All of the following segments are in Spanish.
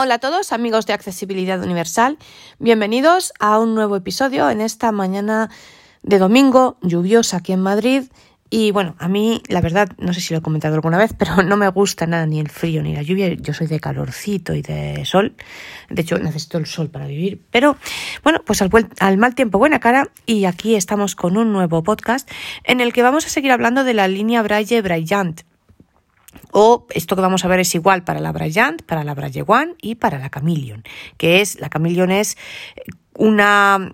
Hola a todos amigos de Accesibilidad Universal, bienvenidos a un nuevo episodio en esta mañana de domingo lluviosa aquí en Madrid. Y bueno, a mí la verdad, no sé si lo he comentado alguna vez, pero no me gusta nada ni el frío ni la lluvia. Yo soy de calorcito y de sol. De hecho, necesito el sol para vivir. Pero bueno, pues al, al mal tiempo, buena cara. Y aquí estamos con un nuevo podcast en el que vamos a seguir hablando de la línea Braille-Braillant. O esto que vamos a ver es igual para la Bryant, para la Braille One y para la Chameleon, que es, la Chameleon es una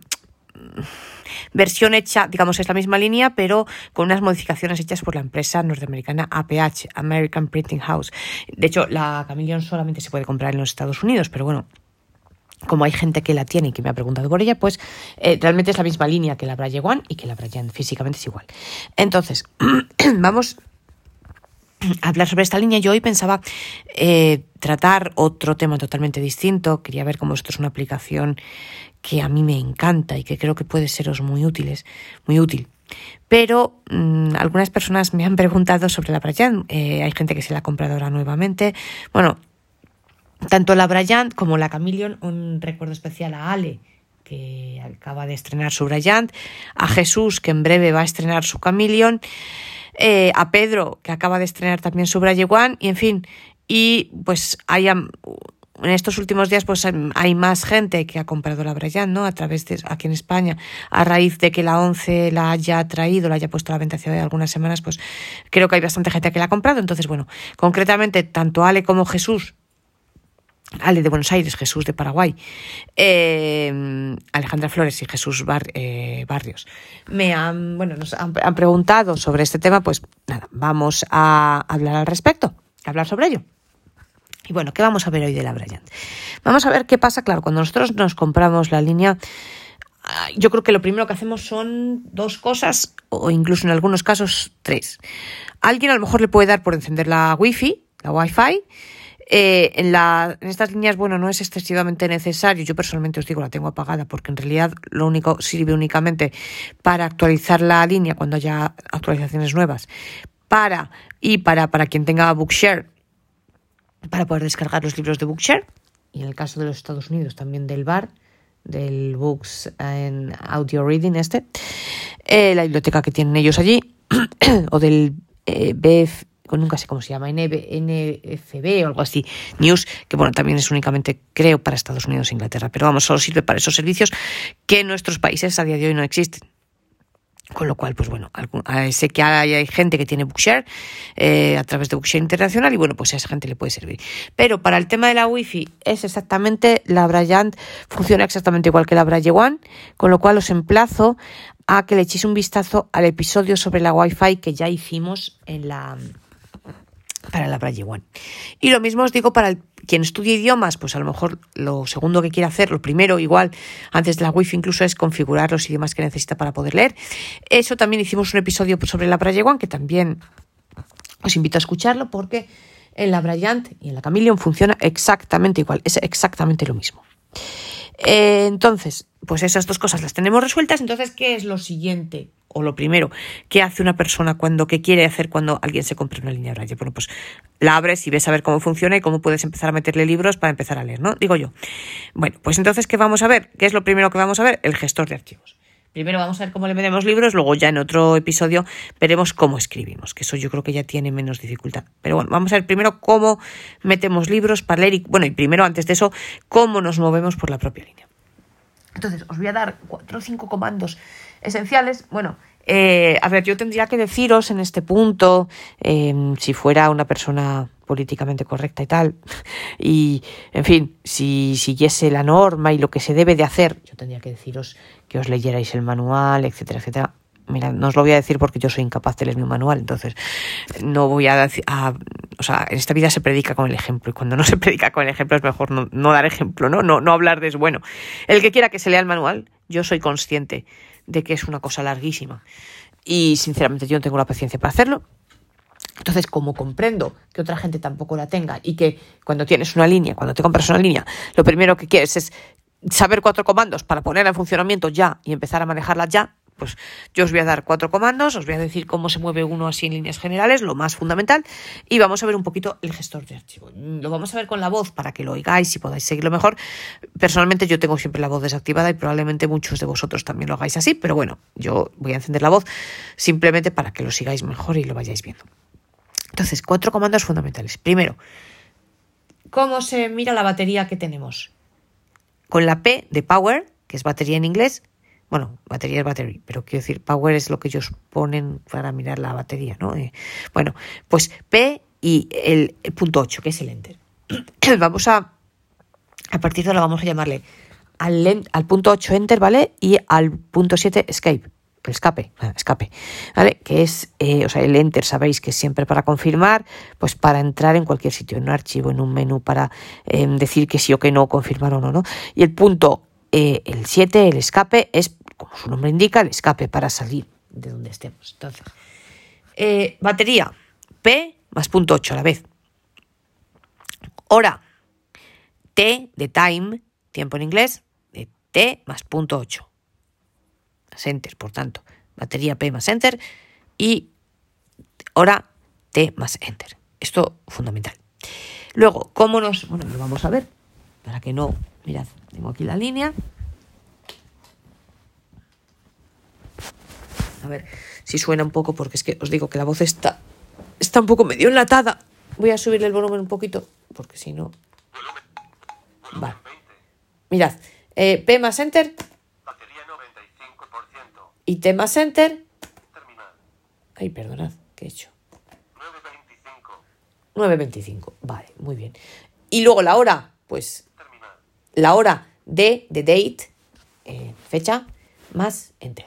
versión hecha, digamos, es la misma línea, pero con unas modificaciones hechas por la empresa norteamericana APH, American Printing House. De hecho, la Chameleon solamente se puede comprar en los Estados Unidos, pero bueno, como hay gente que la tiene y que me ha preguntado por ella, pues eh, realmente es la misma línea que la Braille One y que la Bryant, físicamente es igual. Entonces, vamos hablar sobre esta línea. Yo hoy pensaba eh, tratar otro tema totalmente distinto. Quería ver cómo esto es una aplicación que a mí me encanta y que creo que puede seros muy útiles, muy útil. Pero mm, algunas personas me han preguntado sobre la Bryant. Eh, hay gente que se la ha comprado ahora nuevamente. Bueno, tanto la Bryant como la Chameleon, un recuerdo especial a Ale, que acaba de estrenar su Bryant, a Jesús, que en breve va a estrenar su Chameleon. Eh, a Pedro, que acaba de estrenar también su Braille One, y en fin, y pues hay, en estos últimos días pues hay más gente que ha comprado la Braille, ¿no? A través de aquí en España, a raíz de que la 11 la haya traído, la haya puesto a la venta hace algunas semanas, pues creo que hay bastante gente que la ha comprado. Entonces, bueno, concretamente, tanto Ale como Jesús Ale de Buenos Aires, Jesús de Paraguay, eh, Alejandra Flores y Jesús eh, Barrios, me han, bueno, nos han, preguntado sobre este tema, pues nada, vamos a hablar al respecto, hablar sobre ello. Y bueno, ¿qué vamos a ver hoy de la Bryant? Vamos a ver qué pasa, claro, cuando nosotros nos compramos la línea, ah, yo creo que lo primero que hacemos son dos cosas, o incluso en algunos casos tres. alguien a lo mejor le puede dar por encender la Wi-Fi, la Wi-Fi, eh, en, estas líneas, bueno, no es excesivamente necesario. Yo personalmente os digo, la tengo apagada porque en realidad lo único sirve únicamente para actualizar la línea cuando haya actualizaciones nuevas. Para y para, para quien tenga Bookshare, para poder descargar los libros de Bookshare. Y en el caso de los Estados Unidos, también del bar, del Books en Audio Reading, este, eh, la biblioteca que tienen ellos allí, o del eh, BF, nunca sé cómo se llama, NFB o algo así, News, que bueno, también es únicamente, creo, para Estados Unidos e Inglaterra, pero vamos, solo sirve para esos servicios que en nuestros países a día de hoy no existen. Con lo cual, pues bueno, sé que hay, gente que tiene Bookshare eh, a través de Bookshare Internacional y bueno, pues a esa gente le puede servir. Pero para el tema de la Wi-Fi es exactamente, la Bryant funciona exactamente igual que la Braille One, con lo cual os emplazo a que le echéis un vistazo al episodio sobre la Wi-Fi que ya hicimos en la, para la Braille One. Y lo mismo os digo para quien estudia idiomas, pues a lo mejor lo segundo que quiere hacer, lo primero igual, antes de la Wi-Fi incluso es configurar los idiomas que necesita para poder leer. Eso también hicimos un episodio sobre la Braille One que también os invito a escucharlo porque en la Bryant y en la Chameleon funciona exactamente igual, es exactamente lo mismo. Eh, entonces, pues esas dos cosas las tenemos resueltas. Entonces, ¿qué es lo siguiente? O lo primero, ¿qué hace una persona cuando, qué quiere hacer cuando alguien se compra una línea de braille? Bueno, pues la abres y ves a ver cómo funciona y cómo puedes empezar a meterle libros para empezar a leer, ¿no? Digo yo. Bueno, pues entonces, ¿qué vamos a ver? ¿Qué es lo primero que vamos a ver? El gestor de archivos. Primero vamos a ver cómo le metemos libros, luego ya en otro episodio veremos cómo escribimos, que eso yo creo que ya tiene menos dificultad. Pero bueno, vamos a ver primero cómo metemos libros para leer y, bueno, y primero antes de eso, cómo nos movemos por la propia línea. Entonces, os voy a dar cuatro o cinco comandos esenciales. Bueno, eh, a ver, yo tendría que deciros en este punto, em, si fuera una persona políticamente correcta y tal, y, en fin, si siguiese la norma y lo que se debe de hacer, yo tendría que deciros que os leyerais el manual, etcétera, etcétera. Mira, no os lo voy a decir porque yo soy incapaz de leer mi manual, entonces no voy a, decir, o sea, en esta vida se predica con el ejemplo y cuando no se predica con el ejemplo es mejor no, dar ejemplo, ¿no? ¿no? No hablar de eso. Bueno, el que quiera que se lea el manual, yo soy consciente de que es una cosa larguísima y sinceramente yo no tengo la paciencia para hacerlo. Entonces, como comprendo que otra gente tampoco la tenga y que cuando tienes una línea, cuando te compras una línea, lo primero que quieres es saber cuatro comandos para ponerla en funcionamiento ya y empezar a manejarla ya, pues yo os voy a dar cuatro comandos, os voy a decir cómo se mueve uno así en líneas generales, lo más fundamental, y vamos a ver un poquito el gestor de archivo. Lo vamos a ver con la voz para que lo oigáis y podáis seguirlo mejor. Personalmente yo tengo siempre la voz desactivada y probablemente muchos de vosotros también lo hagáis así, pero bueno, yo voy a encender la voz simplemente para que lo sigáis mejor y lo vayáis viendo. Entonces, cuatro comandos fundamentales. Primero, ¿cómo se mira la batería que tenemos? Con la P de Power, que es batería en inglés, bueno, batería es batería, pero quiero decir, power es lo que ellos ponen para mirar la batería, ¿no? Eh, bueno, pues P y el, punto 8, que es el enter. vamos a, a partir de ahora vamos a llamarle al, al punto 8 enter, ¿vale? Y al punto 7 escape, el escape, ah, escape, ¿vale? Que es, eh, o sea, el enter, sabéis que es siempre para confirmar, pues para entrar en cualquier sitio, en un archivo, en un menú, para em, decir que sí o que no, confirmar o no, ¿no? Y el punto, eh, el 7, el escape, es como su nombre indica, el escape para salir de donde estemos. Entonces, eh, batería P más punto 8 a la vez. Hora T de time, tiempo en inglés, de T más punto 8. enter, por tanto, batería P más enter y hora T más enter. Esto fundamental. Luego, ¿cómo nos...? Bueno, lo vamos a ver, para que no... Mirad, tengo aquí la línea. A ver si suena un poco, porque es que os digo que la voz está, está un poco medio enlatada. Voy a subirle el volumen un poquito, porque si no. Vale. Mirad, eh, P más Enter. Batería 95%. Y T más Enter. Terminal. Ay, perdonad, ¿qué he hecho? 925. 9.25. Vale, muy bien. Y luego la hora, pues. La hora de, de date, eh, fecha, más Enter.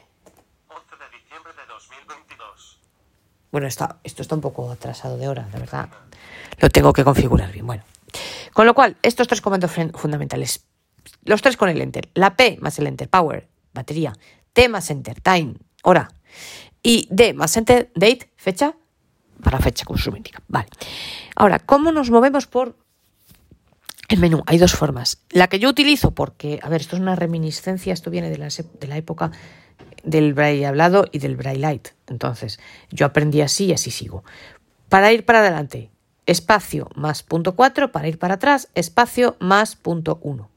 11 de diciembre de 2022. Bueno, está, esto está un poco atrasado de hora, la verdad. Lo tengo que configurar bien. Bueno. Con lo cual, estos tres comandos fun- fundamentales. Los tres con el enter. La P más el enter, power, batería. T más enter, time, hora. Y D más enter, date, fecha, para fecha, como su indica. Vale. Ahora, ¿cómo nos movemos por el menú? Hay dos formas. La que yo utilizo, porque, a ver, esto es una reminiscencia, esto viene de la, se- de la época del braille hablado y del braille light. Entonces, yo aprendí así y así sigo. Para ir para adelante, espacio más punto 4. Para ir para atrás, espacio más punto 1.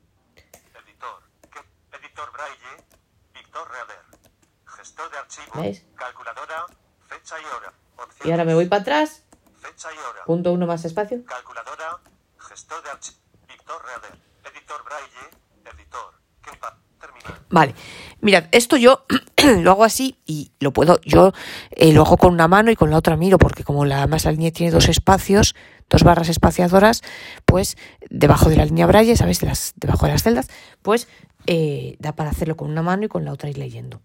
Editor. Braille. Víctor Reader. Gestor de archivo. ¿Veis? Calculadora. Fecha y hora. Opciones. Y ahora me voy para atrás, Fecha y hora. punto 1 más espacio. Calculadora. Gestor de archivo. Víctor Reader. Editor Braille. Editor. Terminal. Vale, mirad, esto yo lo hago así y lo puedo, yo eh, lo hago con una mano y con la otra miro, porque como la más la línea tiene dos espacios, dos barras espaciadoras, pues debajo de la línea braille, ¿sabéis? De las, debajo de las celdas, pues eh, da para hacerlo con una mano y con la otra ir leyendo.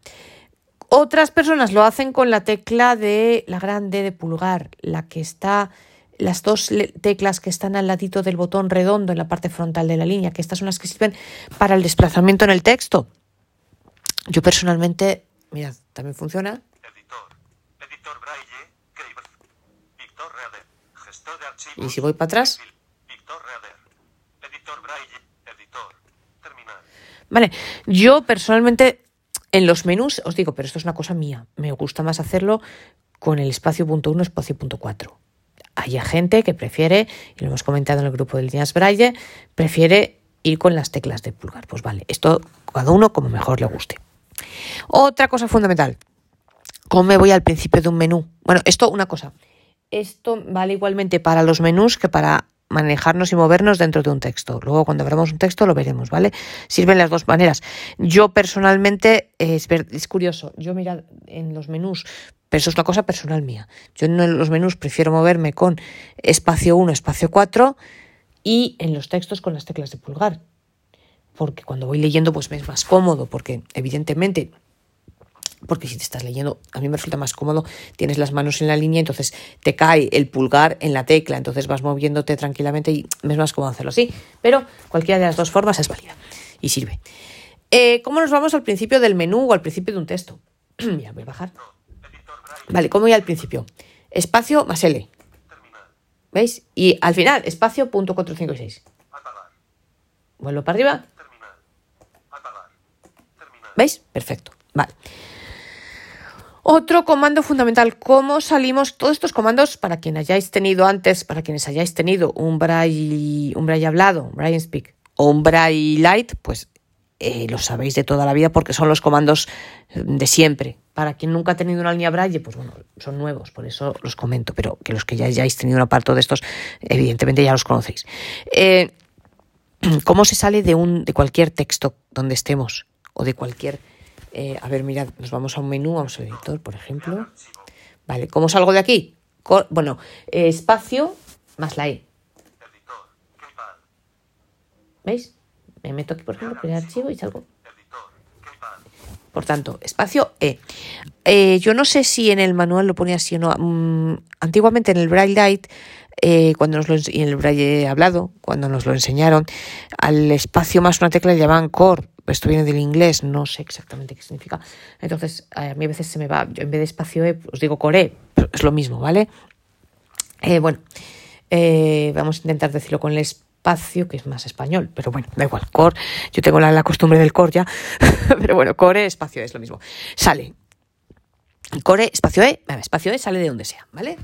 Otras personas lo hacen con la tecla de la grande de pulgar, la que está, las dos teclas que están al ladito del botón redondo en la parte frontal de la línea, que estas son las que sirven para el desplazamiento en el texto. Yo personalmente, mirad, también funciona. Editor. Editor Braille. Keyboard. Víctor Reader. Gestor de archivos. Y si voy para atrás, Víctor Reader. Editor Braille. Editor. Terminal. vale. Yo personalmente en los menús, os digo, pero esto es una cosa mía, me gusta más hacerlo con el espacio punto uno, espacio punto cuatro. Hay gente que prefiere, y lo hemos comentado en el grupo de líneas Braille, prefiere ir con las teclas de pulgar. Pues vale, esto cada uno como mejor le guste. Otra cosa fundamental, ¿cómo me voy al principio de un menú? Bueno, esto una cosa. Esto vale igualmente para los menús que para manejarnos y movernos dentro de un texto. Luego cuando abramos un texto lo veremos, ¿vale? Sirven las dos maneras. Yo personalmente, eh, es, curioso, yo mira en los menús, pero eso es una cosa personal mía. Yo en los menús prefiero moverme con espacio 1, espacio 4 y en los textos con las teclas de pulgar. Porque cuando voy leyendo pues me es más cómodo, porque evidentemente porque si te estás leyendo, a mí me resulta más cómodo, tienes las manos en la línea, entonces te cae el pulgar en la tecla, entonces vas moviéndote tranquilamente y es más cómodo hacerlo así. Pero cualquiera de las dos formas es válida y sirve. Eh, ¿Cómo nos vamos al principio del menú o al principio de un texto? Mira, voy a bajar. Vale, ¿cómo voy al principio? Espacio más L. ¿veis? Y al final, espacio punto 4, 5 y 6. Apagar. Vuelvo para arriba. ¿veis? Perfecto, vale. Otro comando fundamental, ¿cómo salimos? Todos estos comandos, para quien hayáis tenido antes, para quienes hayáis tenido un braille, un braille hablado, un speak o un braille light, pues eh, lo sabéis de toda la vida porque son los comandos de siempre. Para quien nunca ha tenido una línea braille, pues bueno, son nuevos, por eso los comento, pero que los que ya hayáis tenido un aparto de estos, evidentemente ya los conocéis. Eh, ¿Cómo se sale de, un, de cualquier texto donde estemos o de cualquier eh, a ver, mirad, nos vamos a un menú, vamos al editor, por ejemplo. Vale, ¿cómo salgo de aquí? bueno, eh, espacio más la E. ¿Veis? Me meto aquí, por ejemplo, crear archivo y salgo. Por tanto, espacio E. Eh, yo no sé si en el manual lo pone así o no. Mm, antiguamente en el Braille Light, cuando nos lo, y en el Braille hablado, cuando nos lo enseñaron, al espacio más una tecla le llamaban core esto viene del inglés, no sé exactamente qué significa. Entonces, a mí a veces se me va, yo en vez de espacio E, os digo core, es lo mismo, ¿vale? Eh, bueno, eh, vamos a intentar decirlo con el espacio, que es más español, pero bueno, da igual, core, yo tengo la, costumbre del core ya, pero bueno, core, espacio E es lo mismo. Sale, core, espacio E, espacio E sale de donde sea, ¿vale?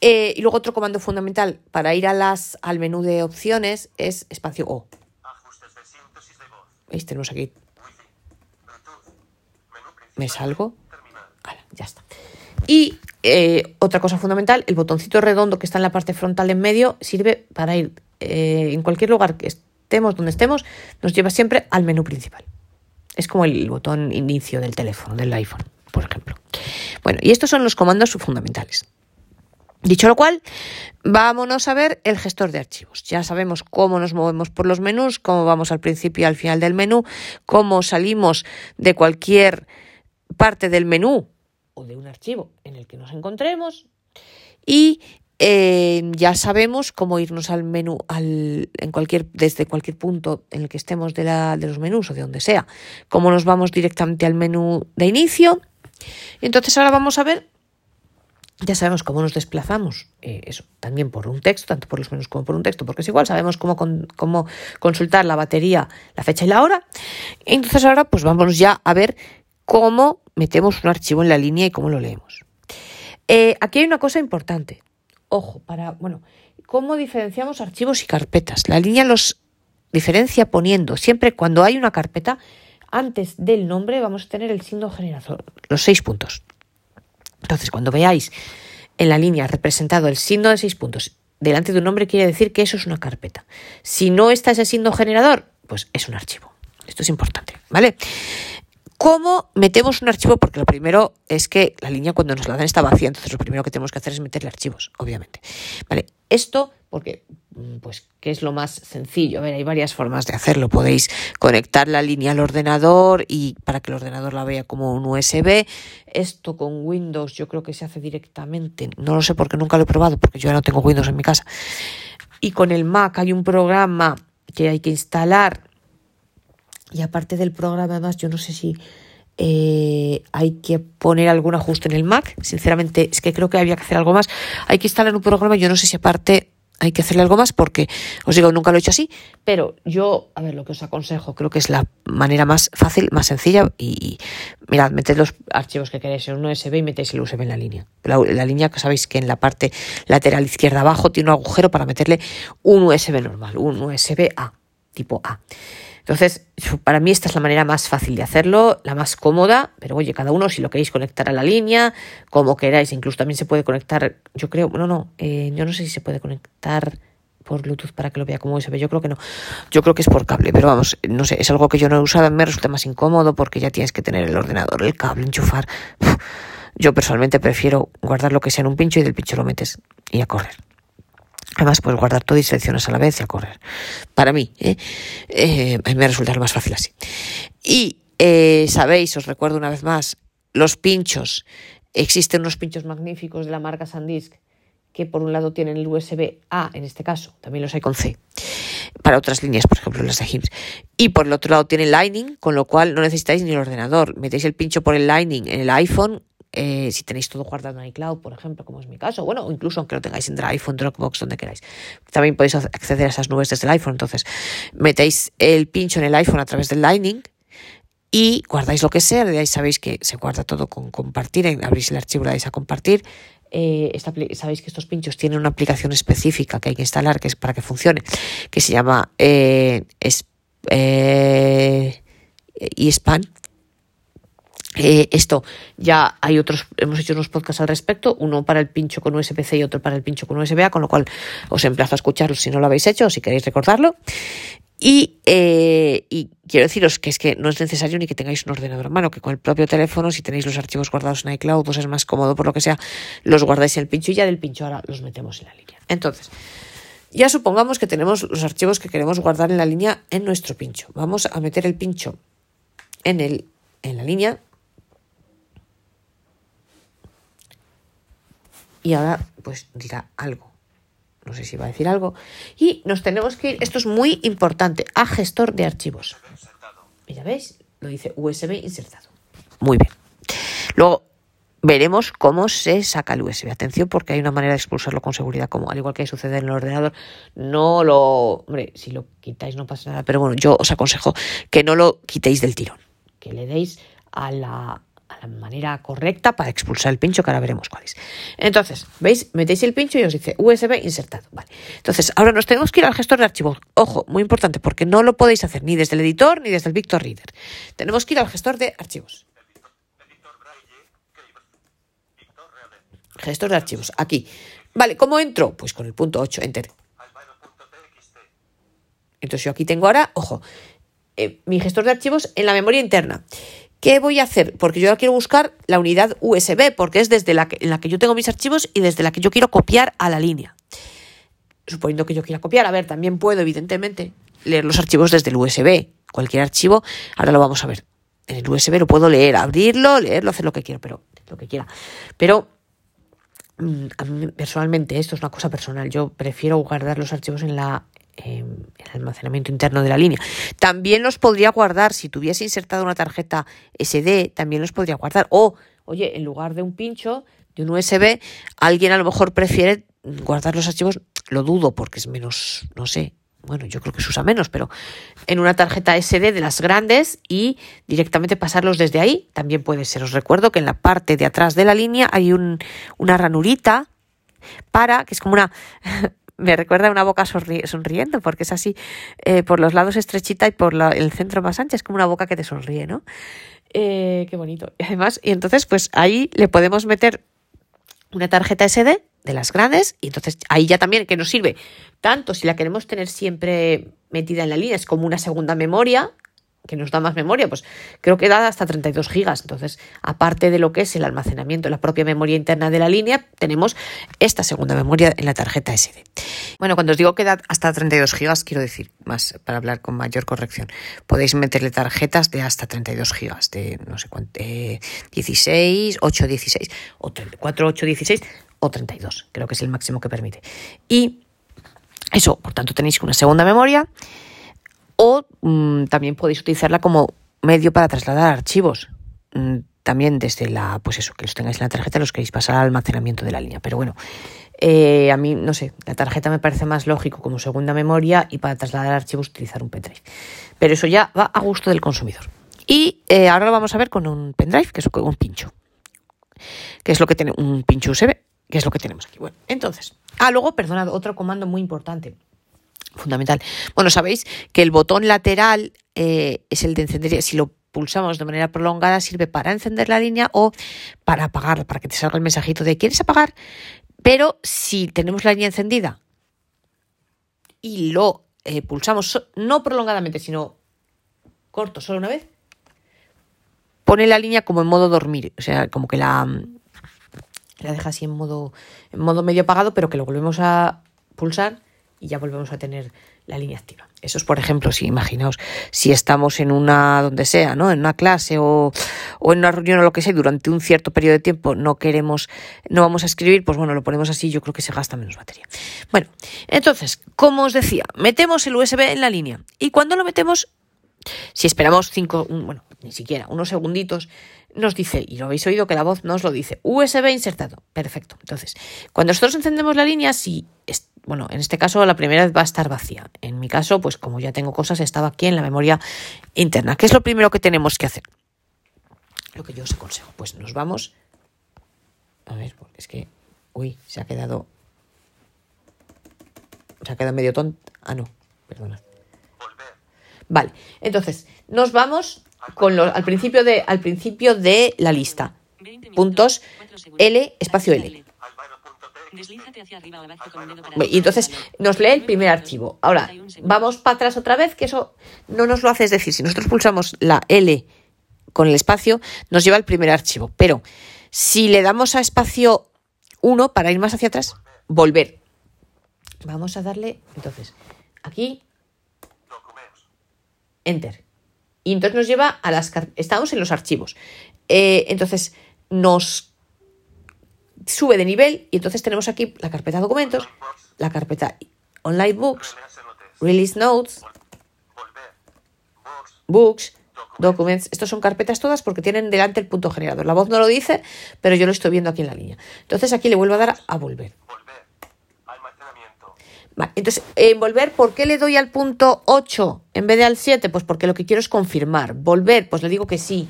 Eh, y luego otro comando fundamental para ir a las, al menú de opciones es espacio O. ¿Veis? Tenemos aquí. ¿Me salgo? ya está. Y eh, otra cosa fundamental, el botoncito redondo que está en la parte frontal en medio sirve para ir eh, en cualquier lugar que estemos, donde estemos, nos lleva siempre al menú principal. Es como el botón inicio del teléfono, del iPhone, por ejemplo. Bueno, y estos son los comandos fundamentales. Dicho lo cual, vámonos a ver el gestor de archivos. Ya sabemos cómo nos movemos por los menús, cómo vamos al principio y al final del menú, cómo salimos de cualquier parte del menú o de un archivo en el que nos encontremos y eh, ya sabemos cómo irnos al menú en cualquier, desde cualquier punto en el que estemos de los menús o de donde sea, cómo nos vamos directamente al menú de inicio. Entonces ahora vamos a ver ya sabemos cómo nos desplazamos, eh, eso, también por un texto, tanto por los menús como por un texto, porque es igual, sabemos cómo, cómo consultar la batería, la fecha y la hora. Entonces ahora pues vamos ya a ver cómo metemos un archivo en la línea y cómo lo leemos. Eh, aquí hay una cosa importante. Ojo, para, bueno, cómo diferenciamos archivos y carpetas. La línea los diferencia poniendo siempre cuando hay una carpeta, antes del nombre vamos a tener el signo generador, los seis puntos. Entonces, cuando veáis en la línea representado el signo de seis puntos delante de un nombre, quiere decir que eso es una carpeta. Si no está ese signo generador, pues es un archivo. Esto es importante, ¿vale? ¿Cómo metemos un archivo? Porque lo primero es que la línea cuando nos la dan está vacía, entonces lo primero que tenemos que hacer es meterle archivos, obviamente. ¿Vale? Esto porque mm, pues que es lo más sencillo. A ver, hay varias formas de hacerlo. Podéis conectar la línea al ordenador y para que el ordenador la vea como un USB. Esto con Windows yo creo que se hace directamente. No lo sé porque nunca lo he probado porque yo ya no tengo Windows en mi casa. Y con el Mac hay un programa que hay que instalar. Y aparte del programa, además, yo no sé si eh, hay que poner algún ajuste en el Mac. Sinceramente, es que creo que había que hacer algo más. Hay que instalar un programa. Yo no sé si aparte hay que hacerle algo más porque, os digo, nunca lo he hecho así, pero yo, a ver, lo que os aconsejo, creo que es la manera más fácil, más sencilla y, mirad, meted los archivos que queréis en un USB y metéis el USB en la línea. La, la, línea que sabéis que en la parte lateral izquierda abajo tiene un agujero para meterle un USB normal, un USB A, tipo A. Entonces, para mí esta es la manera más fácil de hacerlo, la más cómoda, pero oye, cada uno si lo queréis conectar a la línea, como queráis, incluso también se puede conectar, yo creo, no, no, eh, yo no sé si se puede conectar por Bluetooth para que lo vea como USB, yo creo que no, yo creo que es por cable, pero vamos, no sé, es algo que yo no he usado, me resulta más incómodo porque ya tienes que tener el ordenador, el cable, enchufar. Yo personalmente prefiero guardar lo que sea en un pincho y del pincho lo metes y a correr. Además, puedes guardar todo y seleccionas a la vez y a correr. Para mí, ¿eh? Eh, me resulta más fácil así. Y eh, sabéis, os recuerdo una vez más, los pinchos. Existen unos pinchos magníficos de la marca SanDisk que por un lado tienen el USB A, en este caso, también los hay con C, para otras líneas, por ejemplo las de HIMS. Y por el otro lado tiene Lightning, con lo cual no necesitáis ni el ordenador. Metéis el pincho por el Lightning en el iPhone eh, si tenéis todo guardado en iCloud, por ejemplo, como es mi caso, bueno, o incluso aunque lo tengáis en Drive en Dropbox, donde queráis. También podéis acceder a esas nubes desde el iPhone. Entonces, metéis el pincho en el iPhone a través del Lightning y guardáis lo que sea, de ahí sabéis que se guarda todo con compartir, abrís el archivo, le dais a compartir. Eh, sabéis que estos pinchos tienen una aplicación específica que hay que instalar que es para que funcione, que se llama eh, es, eh, eSpan, eh, esto ya hay otros, hemos hecho unos podcasts al respecto, uno para el pincho con USB-C y otro para el pincho con USB-A, con lo cual os emplazo a escucharlos si no lo habéis hecho o si queréis recordarlo. Y, eh, y, quiero deciros que es que no es necesario ni que tengáis un ordenador en mano, que con el propio teléfono, si tenéis los archivos guardados en iCloud, pues es más cómodo por lo que sea, los guardáis en el pincho y ya del pincho ahora los metemos en la línea. Entonces, ya supongamos que tenemos los archivos que queremos guardar en la línea en nuestro pincho. Vamos a meter el pincho en, el, en la línea y ahora pues dirá algo. No sé si va a decir algo. Y nos tenemos que ir, esto es muy importante, a gestor de archivos. Ya veis, lo dice USB insertado. Muy bien. Luego veremos cómo se saca el USB. Atención porque hay una manera de expulsarlo con seguridad, como al igual que sucede en el ordenador. No lo... Hombre, si lo quitáis no pasa nada, pero bueno, yo os aconsejo que no lo quitéis del tirón. Que le deis a la, a la manera correcta para expulsar el pincho, que ahora veremos cuál es. Entonces, ¿veis? Metéis el pincho y os dice USB insertado. Vale. Entonces, ahora nos tenemos que ir al gestor de archivos. Ojo, muy importante, porque no lo podéis hacer ni desde el editor ni desde el Victor Reader. Tenemos que ir al gestor de archivos. Gestor de archivos, aquí. Vale, ¿cómo entro? Pues con el punto 8, enter. Entonces yo aquí tengo ahora, ojo, eh, mi gestor de archivos en la memoria interna. ¿Qué voy a hacer? Porque yo ahora quiero buscar la unidad USB, porque es desde la que, en la que yo tengo mis archivos y desde la que yo quiero copiar a la línea. Suponiendo que yo quiera copiar, a ver, también puedo, evidentemente, leer los archivos desde el USB. Cualquier archivo, ahora lo vamos a ver. En el USB lo puedo leer, abrirlo, leerlo, hacer lo que quiero, pero lo que quiera. Pero mm, a mí personalmente, esto es una cosa personal, yo prefiero guardar los archivos en la el almacenamiento interno de la línea. También los podría guardar, si tuviese insertado una tarjeta SD, también los podría guardar. O, oye, en lugar de un pincho, de un USB, alguien a lo mejor prefiere guardar los archivos, lo dudo porque es menos, no sé, bueno, yo creo que se usa menos, pero en una tarjeta SD de las grandes y directamente pasarlos desde ahí, también puede ser. Os recuerdo que en la parte de atrás de la línea hay un, una ranurita para, que es como una, me recuerda a una boca sonriendo, porque es así, eh, por los lados estrechita y por el centro más ancha, es como una boca que te sonríe, ¿no? Eh, qué bonito. Y además, y entonces, pues ahí le podemos meter una tarjeta SD de las grandes, y entonces ahí ya también que nos sirve tanto si la queremos tener siempre metida en la línea, es como una segunda memoria, que nos da más memoria, pues creo que da hasta 32 gigas. Entonces, aparte de lo que es el almacenamiento, la propia memoria interna de la línea, tenemos esta segunda memoria en la tarjeta SD. Bueno, cuando os digo que da hasta 32 gigas, quiero decir, más para hablar con mayor corrección, podéis meterle tarjetas de hasta 32 gigas, de no sé cuánto, 16, 8, 16, o 34, 8, 16 o 32, creo que es el máximo que permite. Y eso, por tanto, tenéis una segunda memoria mm, también podéis utilizarla como medio para trasladar archivos. Mm, también desde la, pues eso, que los tengáis en la tarjeta, los queréis pasar al almacenamiento de la línea. Pero bueno, eh, a mí, no sé, la tarjeta me parece más lógico como segunda memoria y para trasladar archivos utilizar un pendrive. Pero eso ya va a gusto del consumidor. Y eh, ahora lo vamos a ver con un pendrive, que es un pincho. Que es lo que tiene un pincho USB, que es lo que tenemos aquí. Bueno, entonces. Ah, luego, perdonad, otro comando muy importante fundamental. Bueno, sabéis que el botón lateral eh, es el de encender. Si lo pulsamos de manera prolongada, sirve para encender la línea o para apagar, para que te salga el mensajito de ¿quieres apagar? Pero si tenemos la línea encendida y lo eh, pulsamos no prolongadamente, sino corto, solo una vez, pone la línea como en modo dormir, o sea, como que la, la deja así en modo, en modo medio apagado, pero que lo volvemos a pulsar y ya volvemos a tener la línea activa. Eso es, por ejemplo, si imaginaos, si estamos en una, donde sea, ¿no? En una clase o, o, en una reunión o lo que sea, durante un cierto periodo de tiempo no queremos, no vamos a escribir, pues bueno, lo ponemos así, yo creo que se gasta menos batería. Bueno, entonces, como os decía, metemos el USB en la línea y cuando lo metemos, si esperamos cinco, bueno, ni siquiera, unos segunditos, nos dice, y lo habéis oído que la voz nos lo dice, USB insertado. Perfecto. Entonces, cuando nosotros encendemos la línea, si bueno, en este caso la primera va a estar vacía. En mi caso, pues como ya tengo cosas, estaba aquí en la memoria interna. ¿Qué es lo primero que tenemos que hacer? Lo que yo os aconsejo. Pues nos vamos. A ver, porque es que. Uy, se ha quedado. Se ha quedado medio tonto. Ah, no, perdona. Vale, entonces nos vamos con lo- al principio de al principio de la lista. Puntos L espacio L. Y entonces nos lee el primer archivo. Ahora, vamos para atrás otra vez, que eso no nos lo hace. Es decir, si nosotros pulsamos la L con el espacio, nos lleva al primer archivo. Pero si le damos a espacio 1 para ir más hacia atrás, volver. Vamos a darle, entonces, aquí. Enter. Y entonces nos lleva a las... Estamos en los archivos. Eh, entonces nos sube de nivel y entonces tenemos aquí la carpeta documentos, la carpeta online books, Release notes. books, documents. Estos son carpetas todas porque tienen delante el punto generador. La voz no lo dice, pero yo lo estoy viendo aquí en la línea. Entonces aquí le vuelvo a dar a volver. Entonces, en volver, ¿por qué le doy al punto 8 en vez de al 7? Pues porque lo que quiero es confirmar. Volver, pues le digo que sí.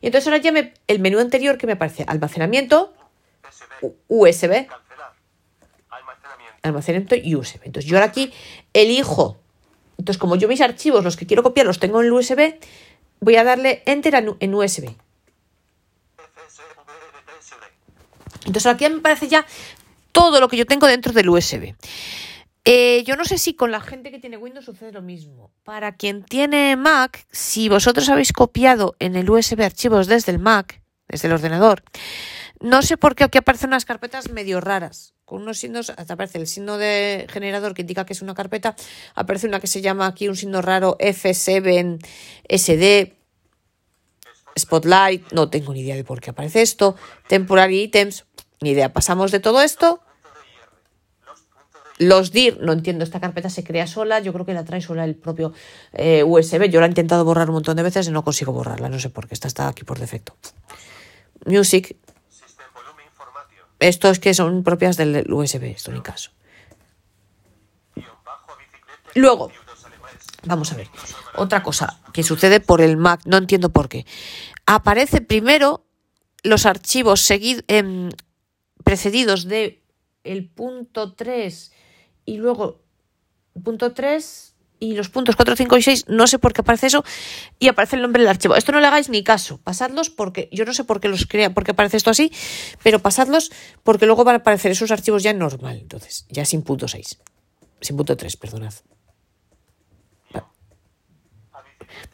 Y entonces ahora ya me, el menú anterior que me aparece, almacenamiento, USB. Almacenamiento. y USB. Entonces yo ahora aquí elijo. Entonces como yo mis archivos, los que quiero copiar, los tengo en el USB, voy a darle enter en, USB. Entonces aquí me aparece ya todo lo que yo tengo dentro del USB. Eh, yo no sé si con la gente que tiene Windows sucede lo mismo. Para quien tiene Mac, si vosotros habéis copiado en el USB archivos desde el Mac, desde el ordenador, no sé por qué aquí aparecen unas carpetas medio raras. Con unos signos, aparece el signo de generador que indica que es una carpeta, aparece una que se llama aquí un signo raro F7SD, Spotlight, no tengo ni idea de por qué aparece esto, Temporary Items, ni idea. Pasamos de todo esto. Los DIR, no entiendo, esta carpeta se crea sola, yo creo que la trae sola el propio eh, USB. Yo la he intentado borrar un montón de veces y no consigo borrarla, no sé por qué, esta está aquí por defecto. Music. Estos que son propias del USB, esto caso. Guión bajo bicicleta. Luego. Vamos a ver. Otra cosa que sucede por el Mac, no entiendo por qué. Aparece primero los archivos seguid- em, precedidos de el punto 3 y luego el punto 3 y los puntos 4, 5 y 6, no sé por qué aparece eso, y aparece el nombre del archivo. Esto no le hagáis ni caso, pasadlos porque yo no sé por qué los crea, por qué aparece esto así, pero pasadlos porque luego van a aparecer esos archivos ya normal, entonces, ya sin punto 6, sin punto 3, perdonad.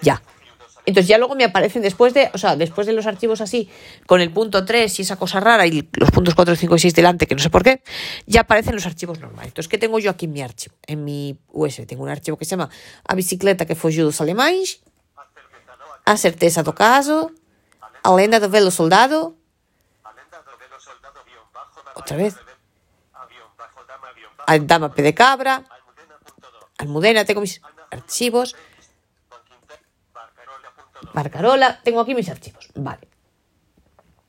Ya. Entonces ya luego me aparecen después de, o sea, después de los archivos así, con el punto 3 y esa cosa rara y los puntos 4, 5 y 6 delante, que no sé por qué, ya aparecen los archivos normales. Entonces, ¿qué tengo yo aquí en mi archivo? En mi USB tengo un archivo que se llama A bicicleta que fugiu dos alemães, A certeza do caso, A velo soldado, Otra vez. A dama P de cabra. Almudena, tengo mis archivos. Barcarola, tengo aquí mis archivos. Vale.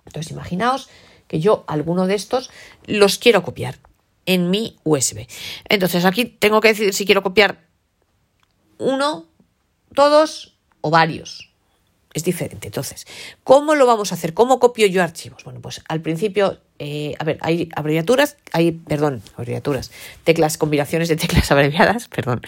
Entonces, imaginaos que yo alguno de estos los quiero copiar en mi USB. Entonces, aquí tengo que decidir si quiero copiar uno, todos o varios. Es diferente. Entonces, ¿cómo lo vamos a hacer? ¿Cómo copio yo archivos? Bueno, pues al principio, eh, a ver, hay abreviaturas, hay, perdón, abreviaturas, teclas, combinaciones de teclas abreviadas, perdón.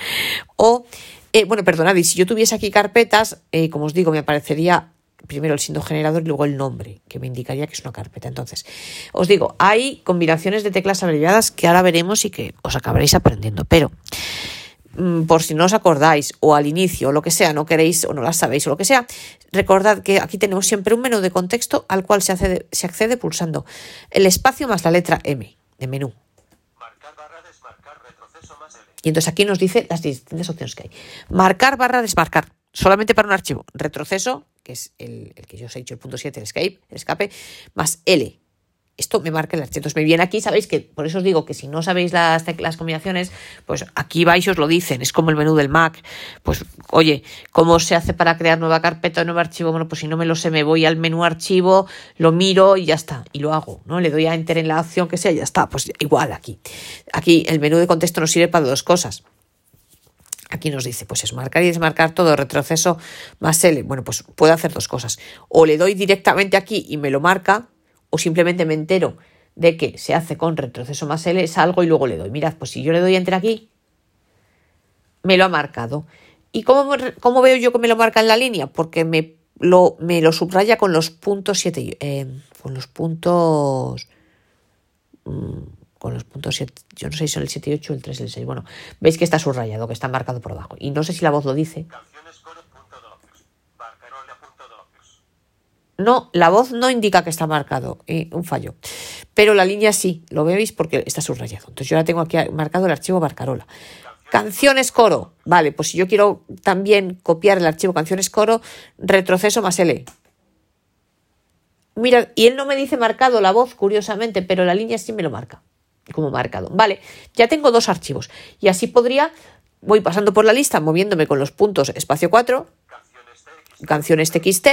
O, eh, bueno, perdonad, y si yo tuviese aquí carpetas, eh, como os digo, me aparecería primero el signo generador y luego el nombre, que me indicaría que es una carpeta. Entonces, os digo, hay combinaciones de teclas abreviadas que ahora veremos y que os acabaréis aprendiendo, pero mm, por si no os acordáis o al inicio o lo que sea, no queréis o no las sabéis o lo que sea, recordad que aquí tenemos siempre un menú de contexto al cual se accede, se accede pulsando el espacio más la letra M de menú. Marcar barra desmarcar retroceso más L. Y entonces aquí nos dice las distintas opciones que hay. Marcar barra desmarcar, solamente para un archivo. Retroceso, que es el, que yo os he dicho, el punto 7, el escape, el escape, más L. esto me marca archivo. Entonces me viene aquí, sabéis que, por eso os digo que si no sabéis las, las combinaciones, pues aquí vais y os lo dicen, es como el menú del Mac. Pues, oye, ¿cómo se hace para crear nueva carpeta o nuevo archivo? Bueno, pues si no me lo sé, me voy al menú archivo, lo miro y ya está, y lo hago, ¿no? Le doy a enter en la opción que sea y ya está, pues igual aquí. Aquí el menú de contexto nos sirve para dos cosas. Aquí nos dice, pues es marcar y desmarcar todo, retroceso más L. Bueno, pues puedo hacer dos cosas. O le doy directamente aquí y me lo marca, o simplemente me entero de que se hace con retroceso más L, salgo y luego le doy. Mirad, pues si yo le doy enter aquí, me lo ha marcado. ¿Y cómo, cómo veo yo que me lo marca en la línea? Porque me lo, me lo subraya con los puntos 7, eh, con los puntos... Mm, con los puntos 7, yo no sé si son el 7 y 8 o el 3 y el 6. Bueno, veis que está subrayado, que está marcado por abajo. Y no sé si la voz lo dice. No, la voz no indica que está marcado, un fallo. Pero la línea sí, lo veis porque está subrayado. Entonces yo ahora tengo aquí marcado el archivo Barcarola. Canciones coro. Vale, pues si yo quiero también copiar el archivo canciones coro, retroceso más L. Mira, y él no me dice marcado la voz, curiosamente, pero la línea sí me lo marca como marcado. Vale, ya tengo dos archivos y así podría, voy pasando por la lista, moviéndome con los puntos espacio 4, canciones TXT,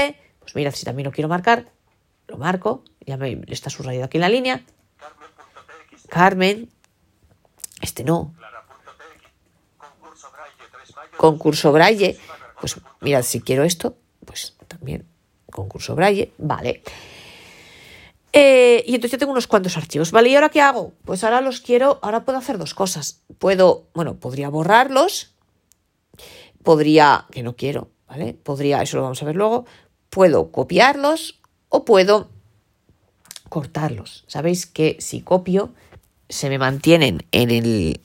pues mira, si también lo quiero marcar, lo marco, ya me está subrayado aquí en la línea. Carmen, este no. Concurso Braille, pues mirad, si quiero esto, pues también concurso Braille, vale. Eh, y entonces yo tengo unos cuantos archivos. ¿Vale? ¿Y ahora qué hago? Pues ahora los quiero, ahora puedo hacer dos cosas. Puedo, bueno, podría borrarlos, podría, que no quiero, ¿vale? Podría, eso lo vamos a ver luego, puedo copiarlos o puedo cortarlos. Sabéis que si copio, se me mantienen en el,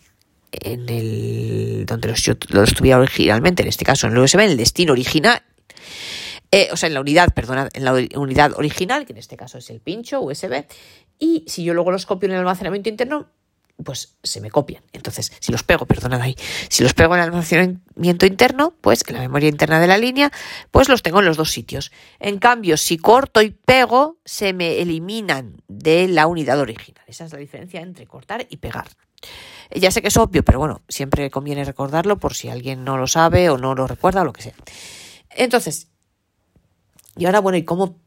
en el donde los, los tuviera originalmente, en este caso en el USB, en el destino original, eh, o sea, en la unidad, perdona, en la unidad original, que en este caso es el pincho USB, y si yo luego los copio en el almacenamiento interno, pues se me copian. Entonces, si los pego, perdonad ahí, si los pego en el almacenamiento interno, pues en la memoria interna de la línea, pues los tengo en los dos sitios. En cambio, si corto y pego, se me eliminan de la unidad original. Esa es la diferencia entre cortar y pegar. Ya sé que es obvio, pero bueno, siempre conviene recordarlo por si alguien no lo sabe o no lo recuerda o lo que sea. Entonces, y ahora, bueno, ¿y cómo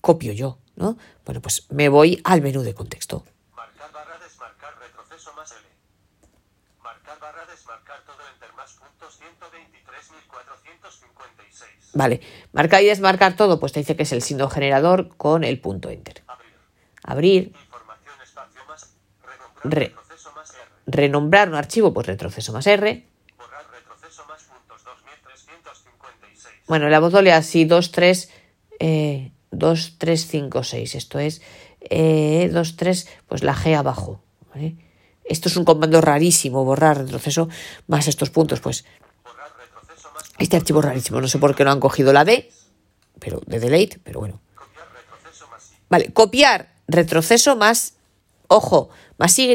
copio yo? ¿no? Bueno, pues me voy al menú de contexto. Marcar barra desmarcar retroceso más L. Marcar barra desmarcar todo enter más puntos 123.456. Vale, marcar y desmarcar todo, pues te dice que es el signo generador con el punto enter. Abrir. Re- renombrar un archivo, pues retroceso más R. Borrar retroceso más puntos 2356. Bueno, la voz doble así, 2, 3, eh, 2, 3, 5, 6. Esto es eh, 2, 3, pues la G abajo. ¿vale? Esto es un comando rarísimo, borrar retroceso más estos puntos. Pues este archivo es rarísimo. No sé por qué no han cogido la D, pero de delete, pero bueno. Vale, copiar retroceso más, ojo, más Y,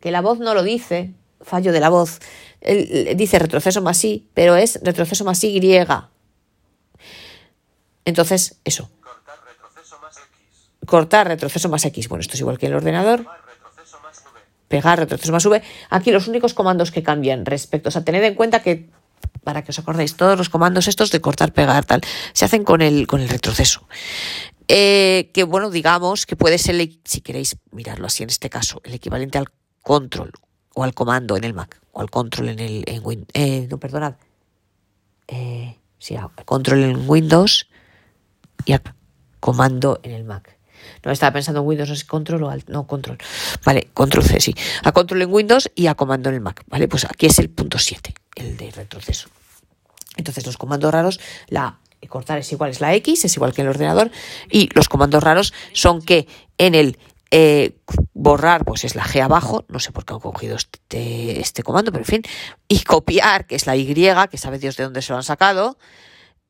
que la voz no lo dice, fallo de la voz. Él, dice retroceso más I, pero es retroceso más Y. Entonces, eso, Cortar retroceso más X. cortar retroceso más X. Bueno, esto es igual que el ordenador. Borrar retroceso más V. Pegar retroceso más V. Aquí los únicos comandos que cambian respecto, o sea, tened en cuenta que, para que os acordéis, todos los comandos estos de cortar, pegar, tal, se hacen con el, con el retroceso. Eh, que bueno, digamos que puede ser, si queréis mirarlo así en este caso, el equivalente al control o al comando en el Mac o al control en el eh, no, perdonad. Eh, al control en Windows y a comando en el Mac. No estaba pensando en Windows, no sé control o no control. Vale, control C, sí. A control en Windows y a comando en el Mac. Vale, pues aquí es el punto 7, el de retroceso. Entonces los comandos raros, la cortar es igual, es la X, es igual que en el ordenador, y los comandos raros son que en el eh, borrar, pues es la G abajo, no sé por qué han cogido este, este comando, pero en fin, y copiar, que es la Y, que sabe Dios de dónde se lo han sacado,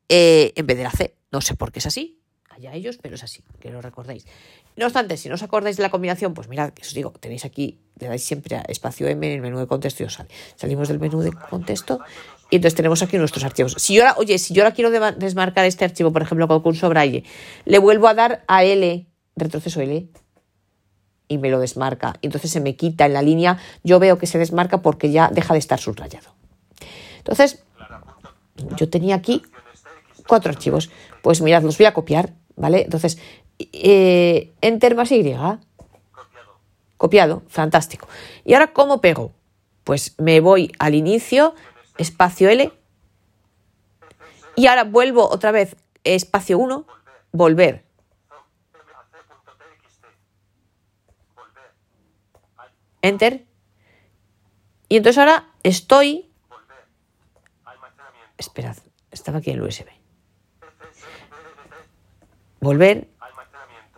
eh, en vez de la C. No sé por qué es así, allá ellos, pero es así, que lo recordéis. No obstante, si no os acordáis de la combinación, pues mirad, que os digo, tenéis aquí, le dais siempre a espacio M en el menú de contexto y os sale. Salimos del menú de contexto y entonces tenemos aquí nuestros archivos. Si yo ahora, oye, si yo ahora quiero desmarcar este archivo, por ejemplo, con curso Braille, le vuelvo a dar a L, retroceso L, y me lo desmarca. Entonces se me quita en la línea, yo veo que se desmarca porque ya deja de estar subrayado. Entonces, yo tenía aquí cuatro archivos. Pues mirad, los voy a copiar, ¿vale? Entonces, eh, enter más Y. Copiado, fantástico. ¿Y ahora cómo pego? Pues me voy al inicio, espacio L, y ahora vuelvo otra vez, espacio 1, volver. Enter. Y entonces ahora estoy... Esperad, estaba aquí el USB. Volver.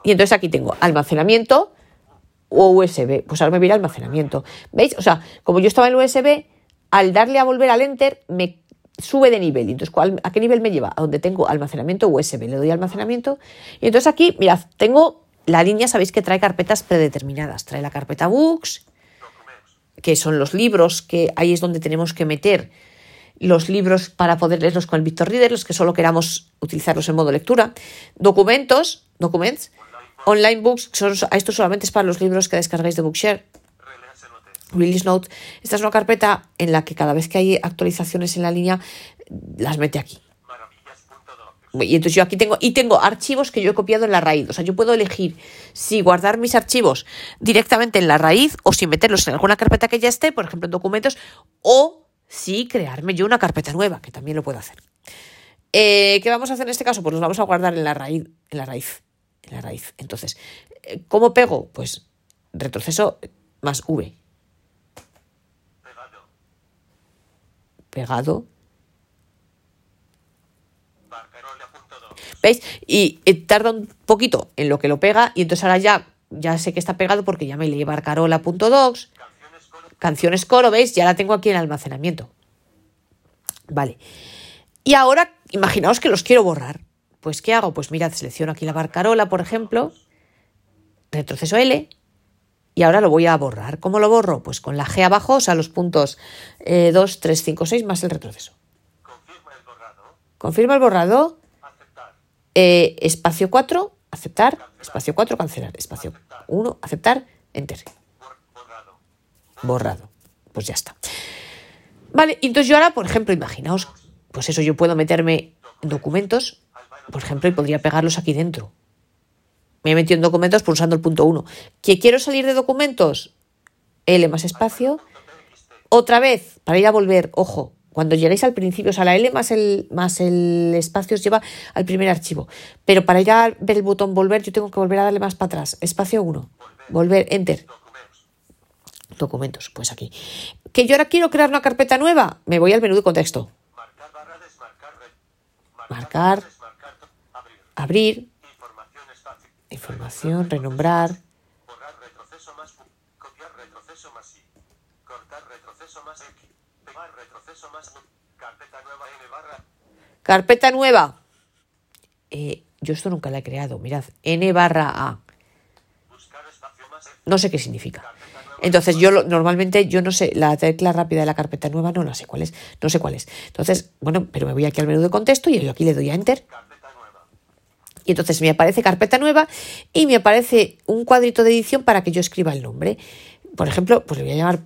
Y entonces aquí tengo almacenamiento o USB. Pues ahora me voy almacenamiento. ¿Veis? O sea, como yo estaba en USB, al darle a volver al enter, me sube de nivel. Entonces, ¿a qué nivel me lleva? A donde tengo almacenamiento USB. Le doy almacenamiento. Y entonces aquí, mirad, tengo la línea, sabéis que trae carpetas predeterminadas. Trae la carpeta books, que son los libros, que ahí es donde tenemos que meter los libros para poder leerlos con el Victor Reader, los que solo queramos utilizarlos en modo lectura. Documentos, documents, online books, esto solamente es para los libros que descargáis de Bookshare. Release Note. Esta es una carpeta en la que cada vez que hay actualizaciones en la línea, las mete aquí. Y entonces yo aquí tengo, y tengo archivos que yo he copiado en la raíz. O sea, yo puedo elegir si guardar mis archivos directamente en la raíz o si meterlos en alguna carpeta que ya esté, por ejemplo en documentos, o si crearme yo una carpeta nueva, que también lo puedo hacer. Eh, ¿Qué vamos a hacer en este caso? Pues los vamos a guardar en la raíz, en la raíz, en la raíz. Entonces, eh, ¿cómo pego? Pues retroceso más V. Pegado. ¿Veis? Y eh, tarda un poquito en lo que lo pega y entonces ahora ya, ya sé que está pegado porque ya me leí barcarola.docs. Canciones coro, ¿veis? Ya la tengo aquí en almacenamiento. Vale. Y ahora, imaginaos que los quiero borrar. Pues, ¿qué hago? Pues mirad, selecciono aquí la barcarola, por ejemplo, retroceso L, y ahora lo voy a borrar. ¿Cómo lo borro? Pues con la G abajo, o sea, los puntos 2, 3, 5, 6 más el retroceso. Confirma el borrado. Confirma el borrado. Aceptar. Eh, espacio 4, aceptar. Espacio 4, cancelar. Espacio 1, aceptar. Enter. Bor- borrado. Pues ya está. Vale, entonces yo ahora, por ejemplo, imaginaos, pues eso, yo puedo meterme en documentos, por ejemplo, y podría pegarlos aquí dentro. Me he metido en documentos pulsando el punto 1. ¿Que quiero salir de documentos? L más espacio. Otra vez, para ir a volver, ojo, cuando lleguéis al principio, o sea, la L más el, más el espacio os lleva al primer archivo. Pero para ir a ver el botón volver, yo tengo que volver a darle más para atrás. Espacio 1. Volver, enter. Documentos, pues aquí. ¿Que yo ahora quiero crear una carpeta nueva? Me voy al menú de contexto. Marcar barra desmarcar. Marcar. Desmarcar. Abrir. Abrir, Información información, renombrar. Borrar retroceso más. Copiar retroceso más I. Cortar retroceso más X. Pegar retroceso más. Carpeta nueva N barra. Carpeta nueva. Eh, yo esto nunca la he creado. Mirad, N barra A. No sé qué significa. Entonces yo normalmente yo no sé, la tecla rápida de la carpeta nueva no la sé cuál es, no sé cuál es. Entonces, bueno, pero me voy aquí al menú de contexto y yo aquí le doy a enter y entonces me aparece carpeta nueva y me aparece un cuadrito de edición para que yo escriba el nombre. Por ejemplo, pues le voy a llamar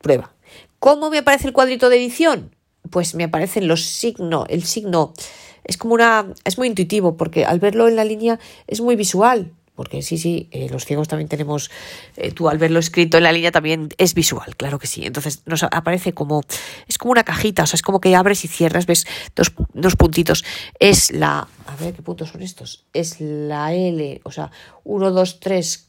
prueba. ¿Cómo me aparece el cuadrito de edición? Pues me aparecen los signos, el signo es como una, es muy intuitivo porque al verlo en la línea es muy visual. Porque sí, sí, eh, los ciegos también tenemos, eh, tú al verlo escrito en la línea también es visual, claro que sí. Entonces nos aparece como, es como una cajita, o sea, es como que abres y cierras, ves dos, dos puntitos. Es la, a ver qué puntos son estos, es la L, o sea, 1, 2, 3,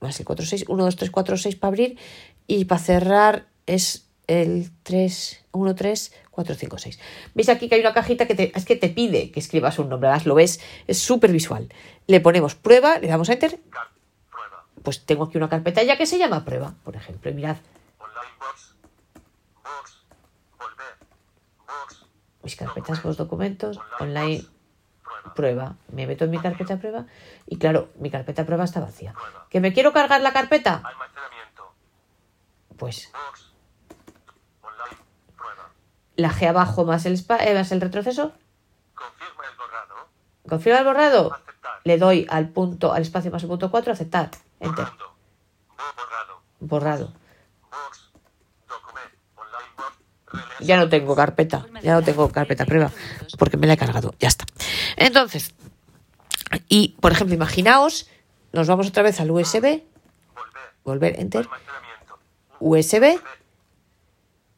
más el 4, 6, 1, 2, 3, 4, 6 para abrir y para cerrar es el 3, 1, 3, 4, 5, 6. ¿Veis aquí que hay una cajita que te, es que te pide que escribas un nombre? Además, lo ves, es súper visual. Le ponemos prueba, le damos a enter, prueba. pues tengo aquí una carpeta ya que se llama prueba, por ejemplo, y mirad, Online box. Box. Volver. Box. mis carpetas, los documentos, online, Prueba. prueba, me meto en mi carpeta prueba y claro, mi carpeta prueba está vacía. ¿Que me quiero cargar la carpeta? Almacenamiento. Pues Box. La G abajo más el, spa- eh, más el retroceso, Confirma el borrado. confirma el borrado, Aceptar. le doy al punto, al espacio más el punto 4, aceptar, enter. Borrando. borrado. Release. Ya no tengo carpeta, ya no tengo carpeta prueba, porque me la he cargado, ya está. Entonces, y por ejemplo, imaginaos, nos vamos otra vez al USB, Volver. volver, enter. USB.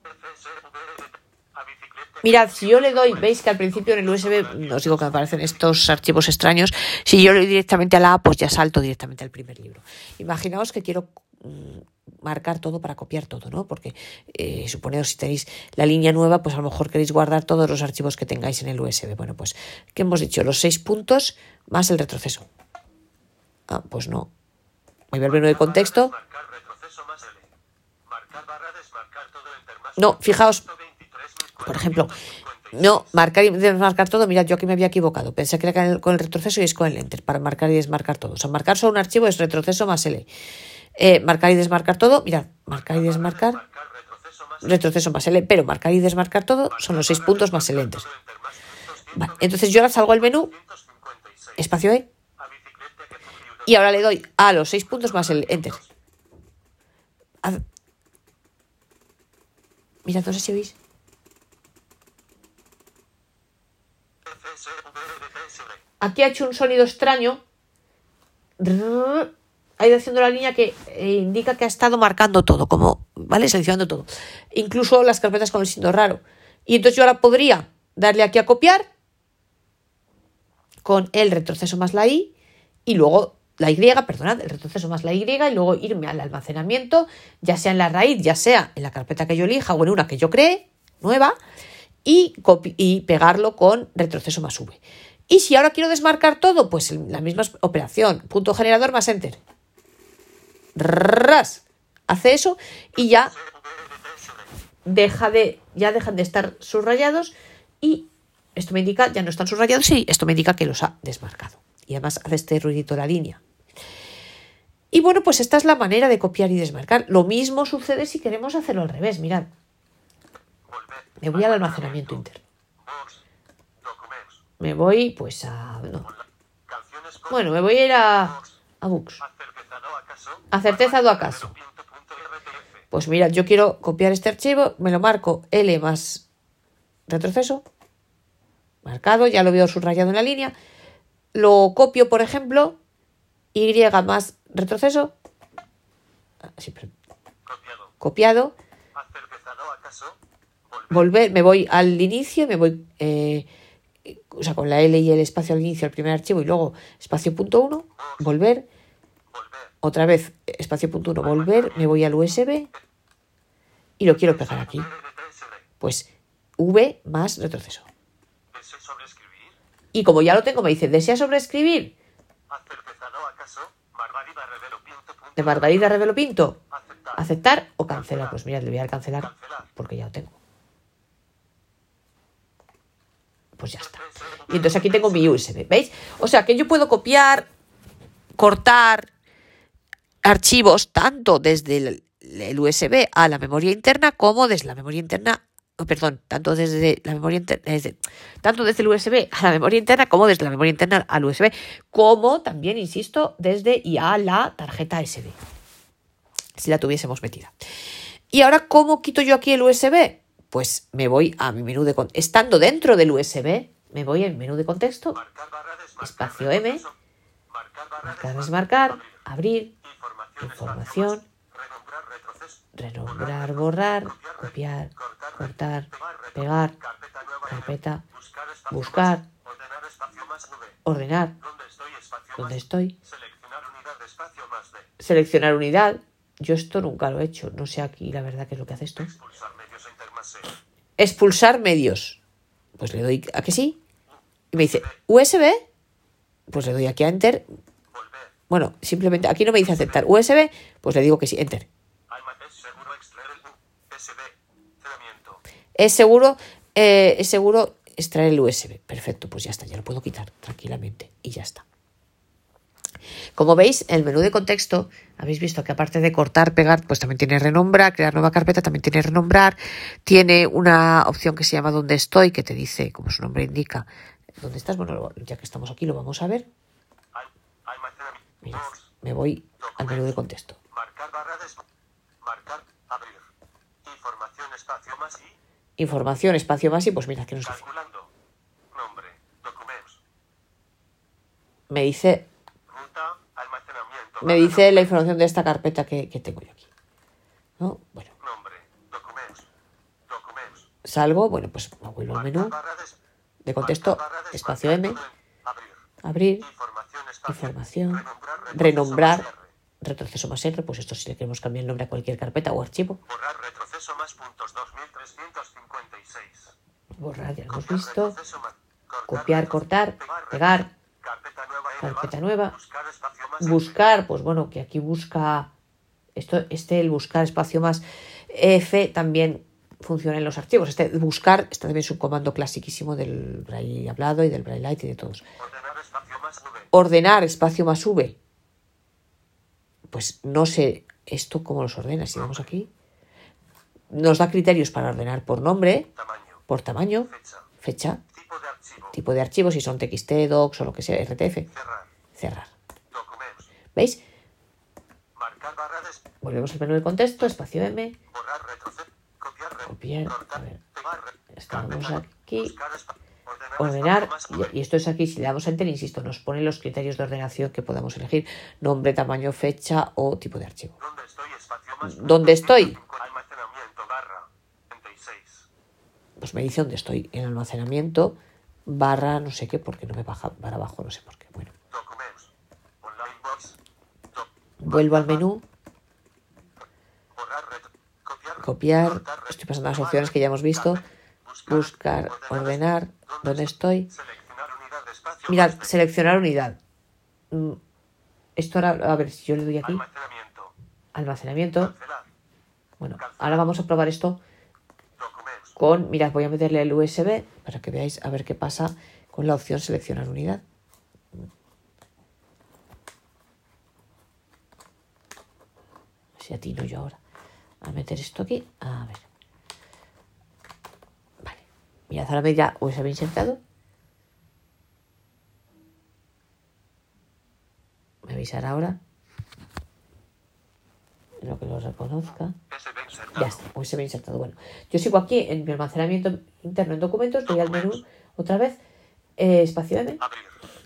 FSV. A bicicleta. Mirad, si yo le doy, veis que al principio en el USB, os digo que me aparecen estos archivos extraños, si yo le doy directamente a la A, pues ya salto directamente al primer libro. Imaginaos que quiero mm, marcar todo para copiar todo, ¿no? Porque eh, suponeos si tenéis la línea nueva, pues a lo mejor queréis guardar todos los archivos que tengáis en el USB. Bueno, pues, ¿qué hemos dicho? Los seis puntos más el retroceso. Ah, pues no. Voy a ver el menú de contexto. Marcar retroceso más L. Marcar barra desmarcar todo enter más. No, fijaos, 123.000. por ejemplo, no, marcar y desmarcar todo. Mirad, yo aquí me había equivocado. Pensé que era con el, retroceso y es con el enter para marcar y desmarcar todo. O sea, marcar solo un archivo es retroceso más L. Eh, marcar y desmarcar todo, mirad, marcar y desmarcar, Marcar retroceso más L, pero marcar y desmarcar todo son los seis puntos más el enter. entonces yo ahora salgo al menú, 256. espacio E, y ahora le doy a los seis puntos más el enter. Mirad, no sé si oís. Aquí ha hecho un sonido extraño. Ha ido haciendo la línea que eh, indica que ha estado marcando todo, como, ¿vale? Seleccionando todo. Incluso las carpetas con el signo raro. Y entonces yo ahora podría darle aquí a copiar con el retroceso más la I y luego la Y, perdonad, el retroceso más la Y y luego irme al almacenamiento, ya sea en la raíz, ya sea en la carpeta que yo elija o en una que yo cree, nueva, y, y pegarlo con retroceso más V. Y si ahora quiero desmarcar todo, pues la misma operación, punto generador más enter. Ras. Hace eso y ya deja de, ya dejan de estar subrayados y esto me indica, ya no están subrayados y esto me indica que los ha desmarcado. Y además hace este ruidito la línea. Y bueno, pues esta es la manera de copiar y desmarcar. Lo mismo sucede si queremos hacerlo al revés. Mirad. Me voy al almacenamiento interno. Me voy pues a... no. Bueno, me voy a ir a, a Books. A certeza no acaso. Pues mira, yo quiero copiar este archivo, me lo marco L más retroceso, marcado, ya lo veo subrayado en la línea, lo copio, por ejemplo, Y más retroceso, ah, sí, Copiado. copiado, acaso. Volver. me voy al inicio, me voy, eh, o sea, con la L y el espacio al inicio al primer archivo y luego espacio punto uno, volver, otra vez espacio punto uno, volver, me voy al USB y lo quiero pegar aquí. Pues V más retroceso. Y como ya lo tengo, me dice, ¿desea sobreescribir? De Margarita Revelo Pinto. Aceptar. ¿Aceptar o cancelar? Pues mirad, le voy a Cancelar. porque ya lo tengo. Pues ya está. Y entonces aquí tengo mi USB, ¿veis? O sea que yo puedo copiar, cortar archivos tanto desde el, USB a la memoria interna como desde la memoria interna, oh, perdón, tanto desde la memoria interna, tanto desde el USB a la memoria interna como desde la memoria interna al USB, como también, insisto, desde y a la tarjeta SD, si la tuviésemos metida. Y ahora, ¿cómo quito yo aquí el USB? Pues me voy a mi menú de con- estando dentro del USB, me voy al menú de contexto. Espacio M. Marcar desmarcar. abrir, Información. Renombrar borrar, copiar, cortar, pegar, Carpeta Buscar. Ordenar donde estoy, seleccionar unidad. Yo esto nunca lo he hecho, no sé aquí la verdad qué es lo que hace esto. Expulsar medios. Pues le doy a que sí. Y me dice USB. Pues le doy aquí a Enter. Bueno, simplemente aquí no me dice aceptar USB, pues le digo que sí, Enter. Es seguro, eh, es seguro extraer el USB. Perfecto, pues ya está, ya lo puedo quitar tranquilamente y ya está. Como veis, el menú de contexto, habéis visto que aparte de cortar, pegar, pues también tiene renombrar, crear nueva carpeta, también tiene renombrar, tiene una opción que se llama dónde estoy, que te dice, como su nombre indica, dónde estás. Bueno, ya que estamos aquí lo vamos a ver. Mirad, me voy al menú de contexto. Marcar barra des. espacio más I. información, espacio más y pues mira, que nos dice. Nombre. Me dice. Me dice la información de esta carpeta que, que tengo yo aquí. ¿No? Bueno, Nombre. Documentos. Documentos. salgo, bueno, pues me vuelvo al menú, de, contexto, espacio M, Abrir. Información. Renombrar. retroceso más R. pues esto si le queremos cambiar el nombre a cualquier carpeta o archivo, Borrar retroceso más puntos 2356. borrar, ya lo hemos visto, retroceso más- cortar copiar, cortar, pegar, pegar, Carpeta nueva. Carpeta Buscar espacio más N. buscar, pues bueno, que aquí busca esto, este el buscar espacio más F también funciona en los archivos. Este buscar está también es un comando clasiquísimo del braille hablado y del braille light y de todos. Ordenar espacio más V. Ordenar espacio más V. Pues no sé esto cómo los ordena. Si vamos aquí, nos da criterios para ordenar por nombre, Tamaño. por tamaño, Fecha. fecha, Tipo de archivo. tipo de archivo, si son TXT, docs o lo que sea, RTF, Cerrar. cerrar. Documentos. ¿Veis? Marcar barra de Volvemos al menú de contexto, espacio M, borrar retroceder. Copiar. Copiar, Cortar. a ver. Pegar. re- Estamos aquí. buscar ordenar. y, y esto es aquí, si le damos a enter, insisto, nos pone los criterios de ordenación que podamos elegir, nombre, tamaño, fecha o tipo de archivo. ¿Dónde estoy? Espacio más. ¿Dónde estoy? Almacenamiento barra. 36. Pues me dice dónde estoy, en almacenamiento, barra no sé qué, porque no me baja para abajo, no sé por qué. Bueno, vuelvo al menú, Copiar. estoy pasando las opciones que ya hemos visto, Buscar. ordenar, dónde estoy. Mirad, seleccionar unidad. Mm, Esto ahora, a ver si yo le doy aquí, Almacenamiento. Bueno, ahora vamos a probar esto. Con, mirad, voy a meterle el USB para que veáis a ver qué pasa con la opción seleccionar unidad. Si atino yo ahora a meter esto aquí, a ver. Vale, mirad, ahora me dirá USB insertado. Me avisará ahora. Lo que lo reconozca. Ya está, USB insertado. Bueno, yo sigo aquí en mi almacenamiento interno en documentos, voy al menú otra vez, eh, espacio M,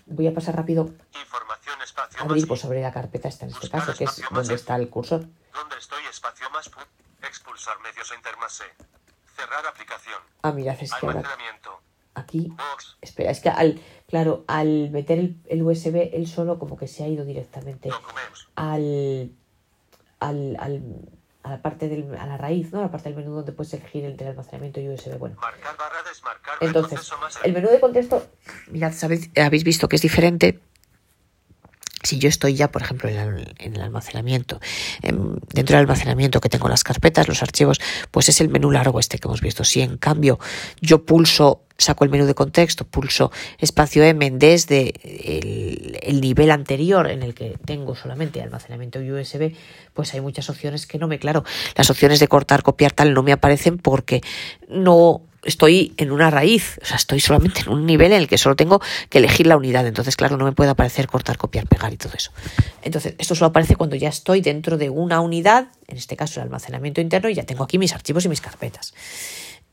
voy a pasar rápido Información espacio más. abrir pues, sobre la carpeta esta en este caso, que es donde está el cursor. ¿Dónde estoy? Espacio más. pu- Expulsar medios e internas C. Cerrar aplicación. Ah, mirad, es que ahora aquí, espera, es que al, claro, al meter el, el USB, él solo como que se ha ido directamente Documentos. al, al, al- a la parte del, a la raíz, ¿no? A la parte del menú donde puedes elegir entre el almacenamiento y USB. Bueno, Marcar barra desmarcar. Entonces, el menú de contexto, mirad, sabéis, habéis visto que es diferente. Si yo estoy ya, por ejemplo, en el, en el almacenamiento, en- dentro del almacenamiento que tengo las carpetas, los archivos, pues es el menú largo este que hemos visto. Si en cambio yo pulso, saco el menú de contexto, pulso espacio M desde el, el nivel anterior en el que tengo solamente almacenamiento USB, pues hay muchas opciones que no me, claro, las opciones de cortar, copiar, tal, no me aparecen porque no estoy en una raíz, o sea, estoy solamente en un nivel en el que solo tengo que elegir la unidad. Entonces, claro, no me puede aparecer cortar, copiar, pegar y todo eso. Entonces, esto solo aparece cuando ya estoy dentro de una unidad, en este caso el almacenamiento interno, y ya tengo aquí mis archivos y mis carpetas.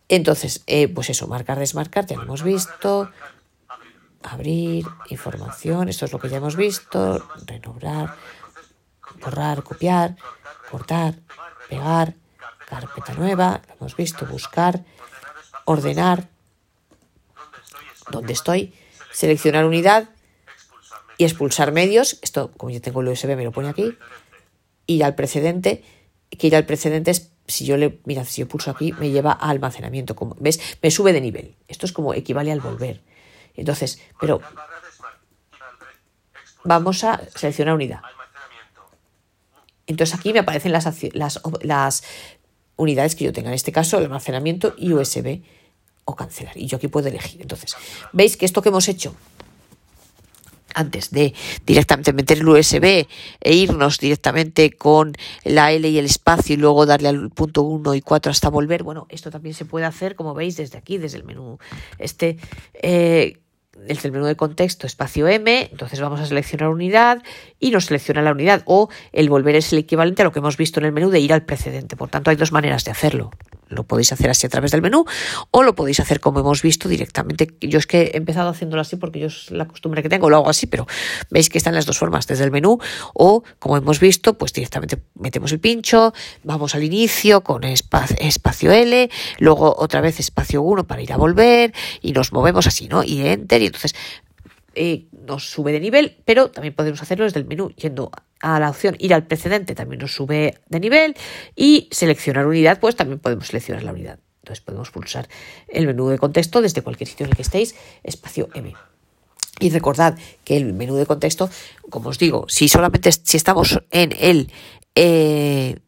Entonces, eh, pues eso, marcar, desmarcar, ya lo hemos visto. Abrir, información, esto es lo que ya hemos visto. Renombrar, borrar, copiar, cortar, pegar, carpeta nueva, lo hemos visto, buscar, ordenar, donde estoy, seleccionar unidad y expulsar medios. Esto, como yo tengo el USB, me lo pone aquí. Ir al precedente, que ir al precedente es si yo le, mira, si yo pulso aquí, me lleva a almacenamiento. Como, ¿Ves? Me sube de nivel. Esto es como equivale al volver. Entonces, pero vamos a seleccionar unidad. Entonces aquí me aparecen las, las, las unidades que yo tenga. En este caso, el almacenamiento y USB o cancelar. Y yo aquí puedo elegir. Entonces, ¿veis que esto que hemos hecho antes de directamente meter el USB e irnos directamente con la L y el espacio y luego darle al punto 1 y 4 hasta volver? Bueno, esto también se puede hacer, como veis, desde aquí, desde el menú este. Eh, el menú de contexto, espacio M, entonces vamos a seleccionar unidad y nos selecciona la unidad o el volver es el equivalente a lo que hemos visto en el menú de ir al precedente. Por tanto, hay dos maneras de hacerlo. Lo podéis hacer así a través del menú o lo podéis hacer como hemos visto directamente. Yo es que he empezado haciéndolo así porque yo es la costumbre que tengo, lo hago así, pero veis que están las dos formas, desde el menú o como hemos visto, pues directamente metemos el pincho, vamos al inicio con espacio L, luego otra vez espacio 1 para ir a volver y nos movemos así, ¿no? Y enter entonces eh, nos sube de nivel, pero también podemos hacerlo desde el menú yendo a la opción ir al precedente, también nos sube de nivel y seleccionar unidad, pues también podemos seleccionar la unidad. Entonces podemos pulsar el menú de contexto desde cualquier sitio en el que estéis, espacio M. Y recordad que el menú de contexto, como os digo, si solamente si estamos en el eh,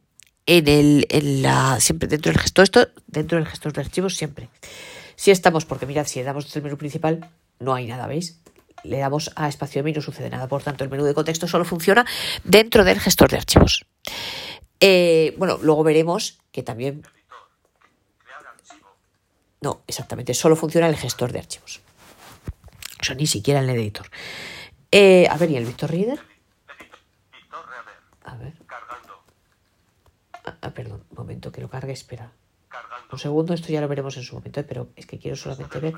en el en la siempre dentro del gestor esto dentro del gestor de archivos siempre. Si estamos porque mirad si le damos desde el menú principal no hay nada, ¿veis? le damos a espacio M y no sucede nada. Por tanto, el menú de contexto solo funciona dentro del gestor de archivos. Eh, bueno, luego veremos que también... No, exactamente, solo funciona el gestor de archivos. O ni siquiera el editor. Eh, a ver, ¿y el Victor Reader? A ver. Ah, perdón, un momento, que lo cargue, espera. Un segundo, esto ya lo veremos en su momento, eh, pero es que quiero solamente ver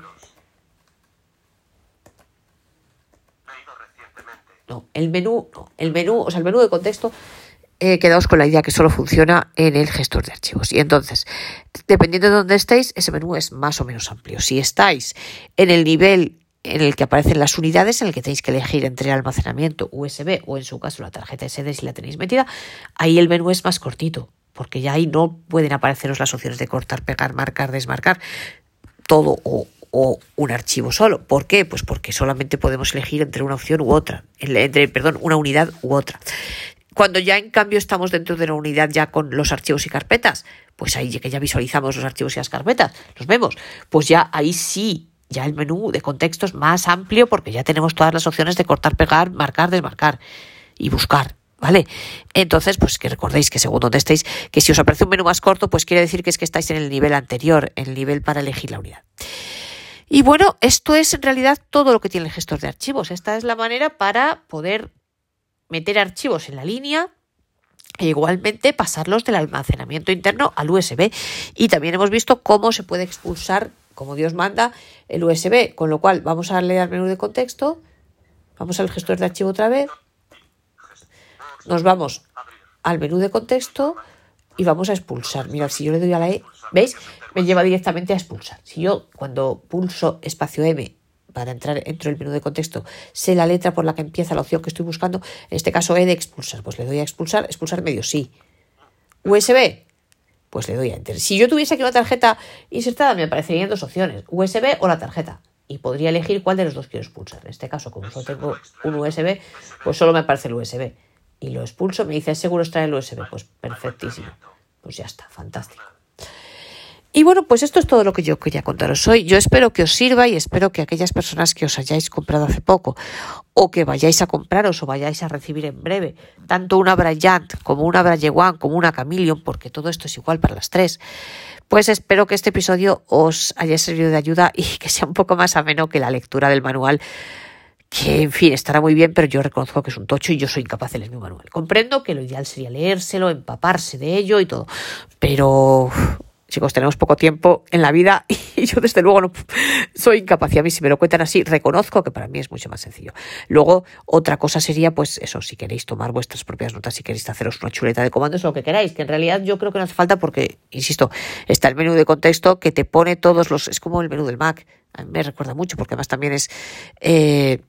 No, el menú, no, el menú, o sea, el menú de contexto, eh, quedaos con la idea que solo funciona en el gestor de archivos. Y entonces, dependiendo de dónde estéis, ese menú es más o menos amplio. Si estáis en el nivel en el que aparecen las unidades, en el que tenéis que elegir entre almacenamiento USB o en su caso la tarjeta SD si la tenéis metida, ahí el menú es más cortito, porque ya ahí no pueden apareceros las opciones de cortar, pegar, marcar, desmarcar, todo o o un archivo solo. ¿Por qué? Pues porque solamente podemos elegir entre una opción u otra, entre, perdón, una unidad u otra. Cuando ya en cambio estamos dentro de la unidad ya con los archivos y carpetas, pues ahí que ya visualizamos los archivos y las carpetas, los vemos, pues ya ahí sí, ya el menú de contexto es más amplio porque ya tenemos todas las opciones de cortar, pegar, marcar, desmarcar y buscar. ¿Vale? Entonces, pues que recordéis que según donde estéis, que si os aparece un menú más corto, pues quiere decir que es que estáis en el nivel anterior, en el nivel para elegir la unidad. Y bueno, esto es en realidad todo lo que tiene el gestor de archivos. Esta es la manera para poder meter archivos en la línea e igualmente pasarlos del almacenamiento interno al USB. Y también hemos visto cómo se puede expulsar, como Dios manda, el USB. Con lo cual vamos a darle al menú de contexto, vamos al gestor de archivo otra vez, nos vamos al menú de contexto y vamos a expulsar. Mirad, si yo le doy a la E, ¿veis? Me lleva directamente a expulsar. Si yo cuando pulso espacio M para entrar dentro del menú de contexto, sé la letra por la que empieza la opción que estoy buscando, en este caso E de expulsar, pues le doy a expulsar, expulsar medio sí. USB, pues le doy a enter. Si yo tuviese aquí una tarjeta insertada, me aparecerían dos opciones, USB o la tarjeta. Y podría elegir cuál de los dos quiero expulsar. En este caso, como solo tengo un USB, pues solo me aparece el USB y lo expulso, me dice, ¿es seguro extraer el USB? Pues perfectísimo. Pues ya está, fantástico. Y bueno, pues esto es todo lo que yo quería contaros hoy. Yo espero que os sirva y espero que aquellas personas que os hayáis comprado hace poco o que vayáis a compraros o vayáis a recibir en breve, tanto una Bryant como una Braille One como una Chameleon, porque todo esto es igual para las tres, pues espero que este episodio os haya servido de ayuda y que sea un poco más ameno que la lectura del manual que en fin estará muy bien, pero yo reconozco que es un tocho y yo soy incapaz de leer mi manual. Comprendo que lo ideal sería leérselo, empaparse de ello y todo, pero chicos, tenemos poco tiempo en la vida y yo desde luego no soy incapaz. Y a mí si me lo cuentan así, reconozco que para mí es mucho más sencillo. Luego, otra cosa sería, pues eso, si queréis tomar vuestras propias notas, si queréis haceros una chuleta de comandos lo que queráis, que en realidad yo creo que no hace falta porque, insisto, está el menú de contexto que te pone todos los, es como el menú del Mac. A mí me recuerda mucho porque además también es... Eh,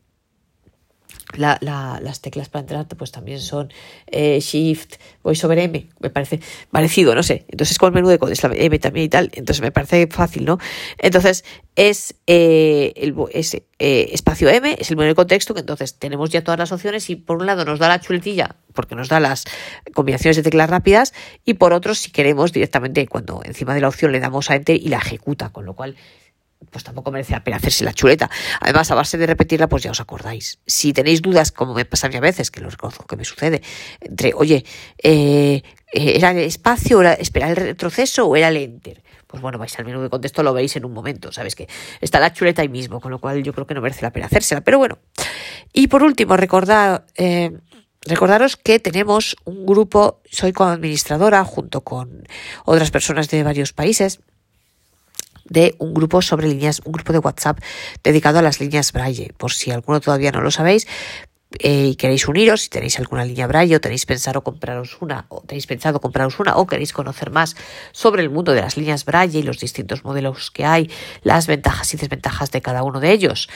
la, la, las teclas para entrar pues también son eh, Shift, Voice over M, me parece parecido, no sé. Entonces con el menú de la M también y tal, entonces me parece fácil, ¿no? Entonces es, eh, el, eh, espacio M, es el menú de contexto, que entonces tenemos ya todas las opciones y por un lado nos da la chuletilla, porque nos da las combinaciones de teclas rápidas, y por otro si queremos directamente cuando encima de la opción le damos a Enter y la ejecuta, con lo cual pues tampoco merece la pena hacerse la chuleta. Además, a base de repetirla, pues ya os acordáis. Si tenéis dudas, como me pasa a mí a veces, que lo reconozco que me sucede, entre, oye, eh, eh, ¿era el espacio, era esperar el retroceso o era el enter? Pues bueno, vais al menú de contexto, lo veis en un momento, ¿sabes? Que está la chuleta ahí mismo, con lo cual yo creo que no merece la pena hacérsela. Pero bueno. Y por último, recordad, eh, recordaros que tenemos un grupo, soy coadministradora junto con otras personas de varios países de un grupo sobre líneas, un grupo de WhatsApp dedicado a las líneas Braille. Por si alguno todavía no lo sabéis, eh, y queréis uniros, si tenéis alguna línea Braille o tenéis pensado compraros una, o tenéis pensado compraros una, o queréis conocer más sobre el mundo de las líneas Braille y los distintos modelos que hay, las ventajas y desventajas de cada uno de ellos,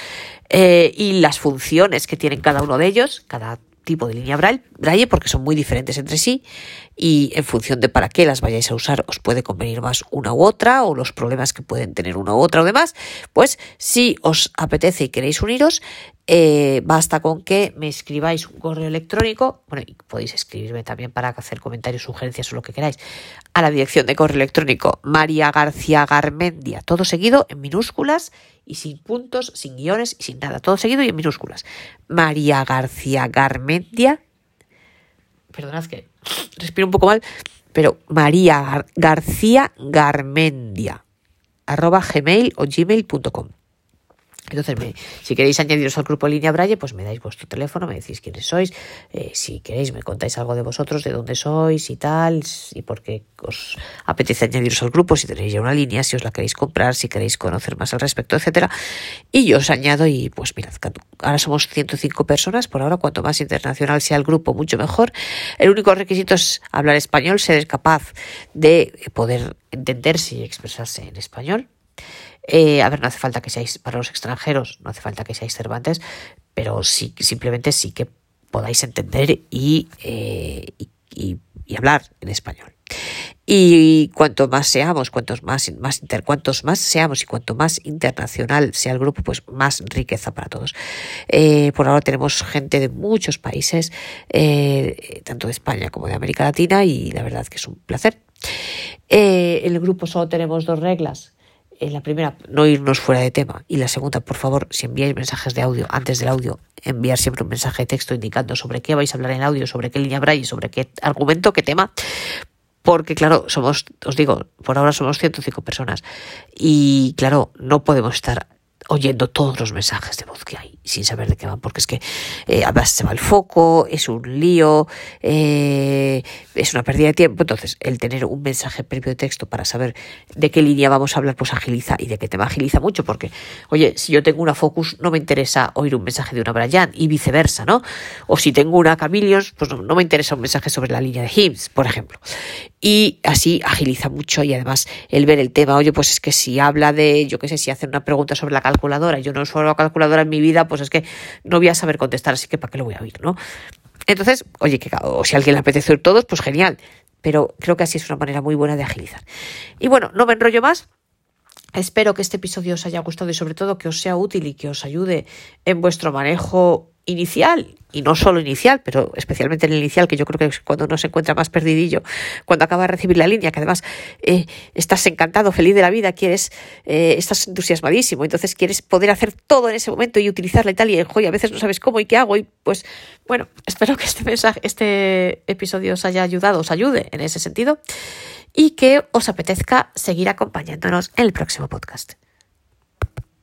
eh, y las funciones que tienen cada uno de ellos, cada tipo de línea Braille porque son muy diferentes entre sí y en función de para qué las vayáis a usar os puede convenir más una u otra o los problemas que pueden tener una u otra o demás, pues si os apetece y queréis uniros, eh, basta con que me escribáis un correo electrónico, bueno, y podéis escribirme también para hacer comentarios, sugerencias o lo que queráis, a la dirección de correo electrónico María García Garmendia, todo seguido en minúsculas y sin puntos, sin guiones y sin nada, todo seguido y en minúsculas. María García Garmendia, perdonad que respiro un poco mal, pero María García Garmendia, arroba gmail o gmail.com. Entonces, si queréis añadiros al grupo Línea Braille, pues me dais vuestro teléfono, me decís quiénes sois. Eh, si queréis, me contáis algo de vosotros, de dónde sois y tal, y por qué os apetece añadiros al grupo, si tenéis ya una línea, si os la queréis comprar, si queréis conocer más al respecto, etcétera. Y yo os añado y pues mirad, ahora somos 105 personas, por ahora cuanto más internacional sea el grupo, mucho mejor. El único requisito es hablar español, ser capaz de poder entenderse y expresarse en español. Eh, a ver, no hace falta que seáis para los extranjeros, no hace falta que seáis Cervantes, pero sí, simplemente sí que podáis entender y, eh, y, hablar en español. Y cuanto más seamos, cuantos más, más inter, cuantos más seamos y cuanto más internacional sea el grupo, pues más riqueza para todos. Eh, por ahora tenemos gente de muchos países, tanto de España como de América Latina, y la verdad que es un placer. en el grupo solo tenemos dos reglas la primera, no irnos fuera de tema. Y la segunda, por favor, si enviáis mensajes de audio, antes del audio, enviar siempre un mensaje de texto indicando sobre qué vais a hablar en audio, sobre qué línea y sobre qué argumento, qué tema. Porque, claro, somos, os digo, por ahora somos 105 personas. Y, claro, no podemos estar oyendo todos los mensajes de voz que hay sin saber de qué van, porque es que eh, además se va el foco, es un lío, eh, es una pérdida de tiempo. Entonces, el tener un mensaje previo de texto para saber de qué línea vamos a hablar, pues agiliza y de qué tema agiliza mucho, porque, oye, si yo tengo una Focus, no me interesa oír un mensaje de una Brian y viceversa, ¿no? O si tengo una Camillions, pues no, me interesa un mensaje sobre la línea de HIMS, por ejemplo. Y así agiliza mucho y además el ver el tema, oye, pues es que si habla de, yo qué sé, si hace una pregunta sobre la calculadora, yo no uso la calculadora en mi vida, pues es que no voy a saber contestar, así que ¿para qué lo voy a oír, no? Entonces, oye, que o si a alguien le apetece oír todos, pues genial, pero creo que así es una manera muy buena de agilizar. Y bueno, no me enrollo más. Espero que este episodio os haya gustado y sobre todo que os sea útil y que os ayude en vuestro manejo inicial, y no solo inicial, pero especialmente en el inicial, que yo creo que es cuando uno se encuentra más perdidillo, cuando acaba de recibir la línea, que además eh, estás encantado, feliz de la vida, quieres, eh, estás entusiasmadísimo, entonces quieres poder hacer todo en ese momento y utilizarla y tal, y a veces no sabes cómo y qué hago, y pues bueno, espero que este mensaje, este episodio os haya ayudado, os ayude en ese sentido, y que os apetezca seguir acompañándonos en el próximo podcast.